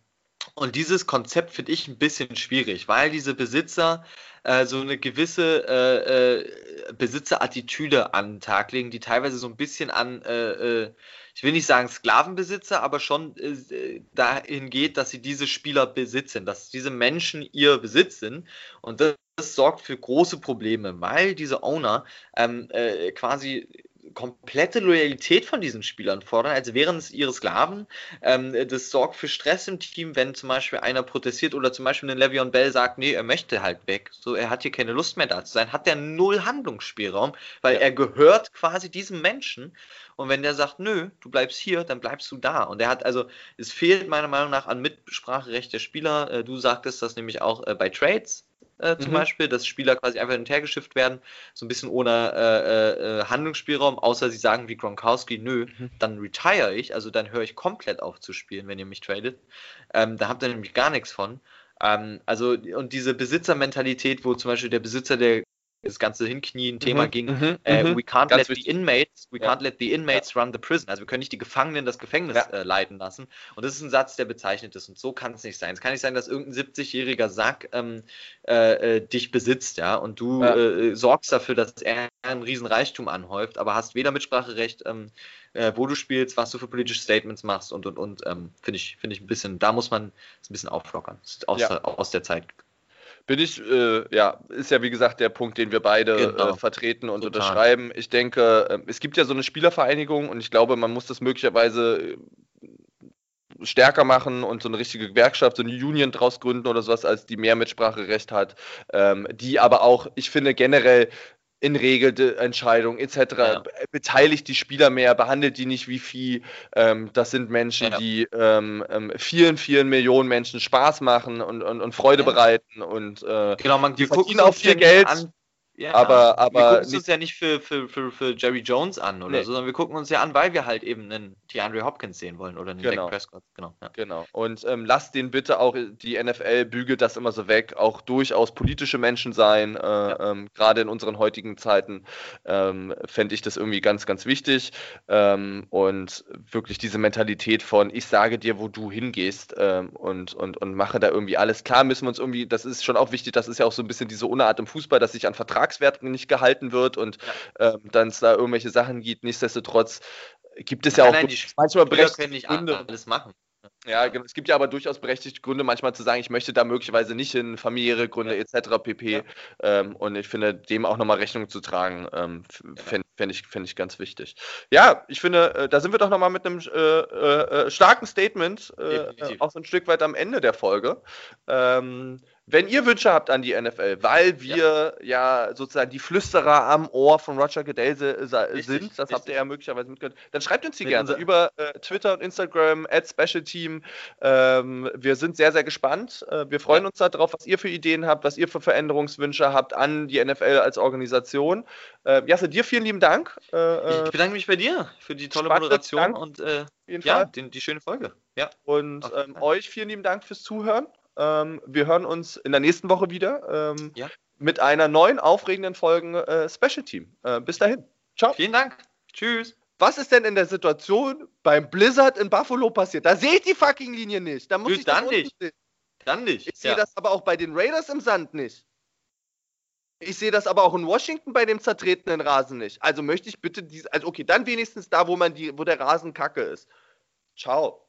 und dieses Konzept finde ich ein bisschen schwierig, weil diese Besitzer äh, so eine gewisse äh, äh, Besitzer-Attitüde an den Tag legen, die teilweise so ein bisschen an, äh, äh, ich will nicht sagen Sklavenbesitzer, aber schon äh, dahin geht, dass sie diese Spieler besitzen, dass diese Menschen ihr Besitz sind. Und das, das sorgt für große Probleme, weil diese Owner ähm, quasi komplette Loyalität von diesen Spielern fordern, als wären es ihre Sklaven. Ähm, das sorgt für Stress im Team, wenn zum Beispiel einer protestiert oder zum Beispiel ein Le'Veon Bell sagt, nee, er möchte halt weg. So, er hat hier keine Lust mehr da zu sein, hat der null Handlungsspielraum, weil ja. er gehört quasi diesem Menschen. Und wenn der sagt, nö, du bleibst hier, dann bleibst du da. Und er hat also, es fehlt meiner Meinung nach an Mitspracherecht der Spieler. Äh, du sagtest das nämlich auch äh, bei Trades äh, zum mhm. Beispiel, dass Spieler quasi einfach hinterhergeschifft werden, so ein bisschen ohne äh, äh, Handlungsspielraum, außer sie sagen wie Gronkowski, nö, mhm. dann retire ich, also dann höre ich komplett auf zu spielen, wenn ihr mich tradet. Ähm, da habt ihr nämlich gar nichts von. Ähm, also, und diese Besitzermentalität, wo zum Beispiel der Besitzer der das ganze Hinknien-Thema Mhm, ging. mhm, Äh, mhm. we can't let wichtig. the inmates, we Ja. can't let the inmates run the prison. Also wir können nicht die Gefangenen das Gefängnis Ja. äh, leiten lassen. Und das ist ein Satz, der bezeichnet ist. Und so kann es nicht sein. Es kann nicht sein, dass irgendein 70-jähriger Sack ähm, äh, äh, dich besitzt, ja, und du Ja. äh, sorgst dafür, dass er einen riesen Reichtum anhäuft, aber hast weder Mitspracherecht, ähm, äh, wo du spielst, was du für politische Statements machst und und und. Ähm, Finde ich, finde ich ein bisschen, da muss man es ein bisschen auflockern. Aus, Ja. aus der Zeit. Bin ich, äh, ja, ist ja wie gesagt der Punkt, den wir beide Genau. äh, vertreten und Total. unterschreiben. Ich denke, äh, es gibt ja so eine Spielervereinigung und ich glaube, man muss das möglicherweise äh, stärker machen und so eine richtige Gewerkschaft, so eine Union draus gründen oder sowas, als die mehr Mitspracherecht hat, ähm, die aber auch, ich finde generell in Regelentscheidungen etc. Ja. be- beteiligt die Spieler mehr, behandelt die nicht wie Vieh. Ähm, das sind Menschen, Ja. die ähm, ähm, vielen, vielen Millionen Menschen Spaß machen und, und, und Freude Ja. bereiten und äh, Genau, man, Die verdienen auch viel Geld, an. Ja, aber- aber wir gucken uns ja nicht für, für, für, für Jerry Jones an oder Nee. so, sondern wir gucken uns ja an, weil wir halt eben einen DeAndre Hopkins sehen wollen oder einen Genau. Dak Prescott. Genau. Ja. Genau. Und ähm, lasst den bitte auch, die NFL bügelt das immer so weg, auch durchaus politische Menschen sein. Äh, ähm, Gerade in unseren heutigen Zeiten ähm, fände ich das irgendwie ganz, ganz wichtig. Ähm, und wirklich diese Mentalität von, ich sage dir, wo du hingehst ähm, und, und, und mache da irgendwie alles. Klar müssen wir uns irgendwie, das ist schon auch wichtig, das ist ja auch so ein bisschen diese Unart im Fußball, dass sich an Vertragswerten nicht gehalten wird und ähm, dann es da irgendwelche Sachen gibt. Nichtsdestotrotz gibt es ja Nein, auch nein, die manchmal berechtigte Gründe. alles machen. Ja, genau. Es gibt ja aber durchaus berechtigte Gründe, manchmal zu sagen, ich möchte da möglicherweise nicht hin, familiäre Gründe etc. pp. Ja. Ähm, und ich finde, dem auch nochmal Rechnung zu tragen, ähm, fände fänd ich, fänd ich ganz wichtig. Ja, ich finde, äh, da sind wir doch nochmal mit einem äh, äh, äh, starken Statement, äh, äh, auch so ein Stück weit am Ende der Folge. Ähm, wenn ihr Wünsche habt an die NFL, weil wir ja, sozusagen die Flüsterer am Ohr von Roger Goodell se- Richtig, sind, das habt richtig. ihr ja möglicherweise mitgehört, dann schreibt uns die Mit gerne über äh, Twitter und Instagram, at Special Team. Ähm, wir sind sehr, sehr gespannt. Äh, wir freuen uns darauf, was ihr für Ideen habt, was ihr für Veränderungswünsche habt an die NFL als Organisation. Äh, Jasse, dir vielen lieben Dank. Äh, äh, Ich bedanke mich bei dir für die tolle Moderation Dank. und äh, ja, den, die schöne Folge. Ja. Und ähm, euch vielen lieben Dank fürs Zuhören. Ähm, wir hören uns in der nächsten Woche wieder ähm, Ja. mit einer neuen, aufregenden Folge äh, Special Team. Äh, bis dahin. Ciao. Vielen Dank. Tschüss. Was ist denn in der Situation beim Blizzard in Buffalo passiert? Da sehe ich die fucking Linie nicht. Da muss Du, ich das dann nicht. sehen. Dann nicht. Ich sehe das aber auch bei den Raiders im Sand nicht. Ich sehe das aber auch in Washington bei dem zertretenen Rasen nicht. Also möchte ich bitte diese, also okay, dann wenigstens da, wo man die, wo der Rasen kacke ist. Ciao.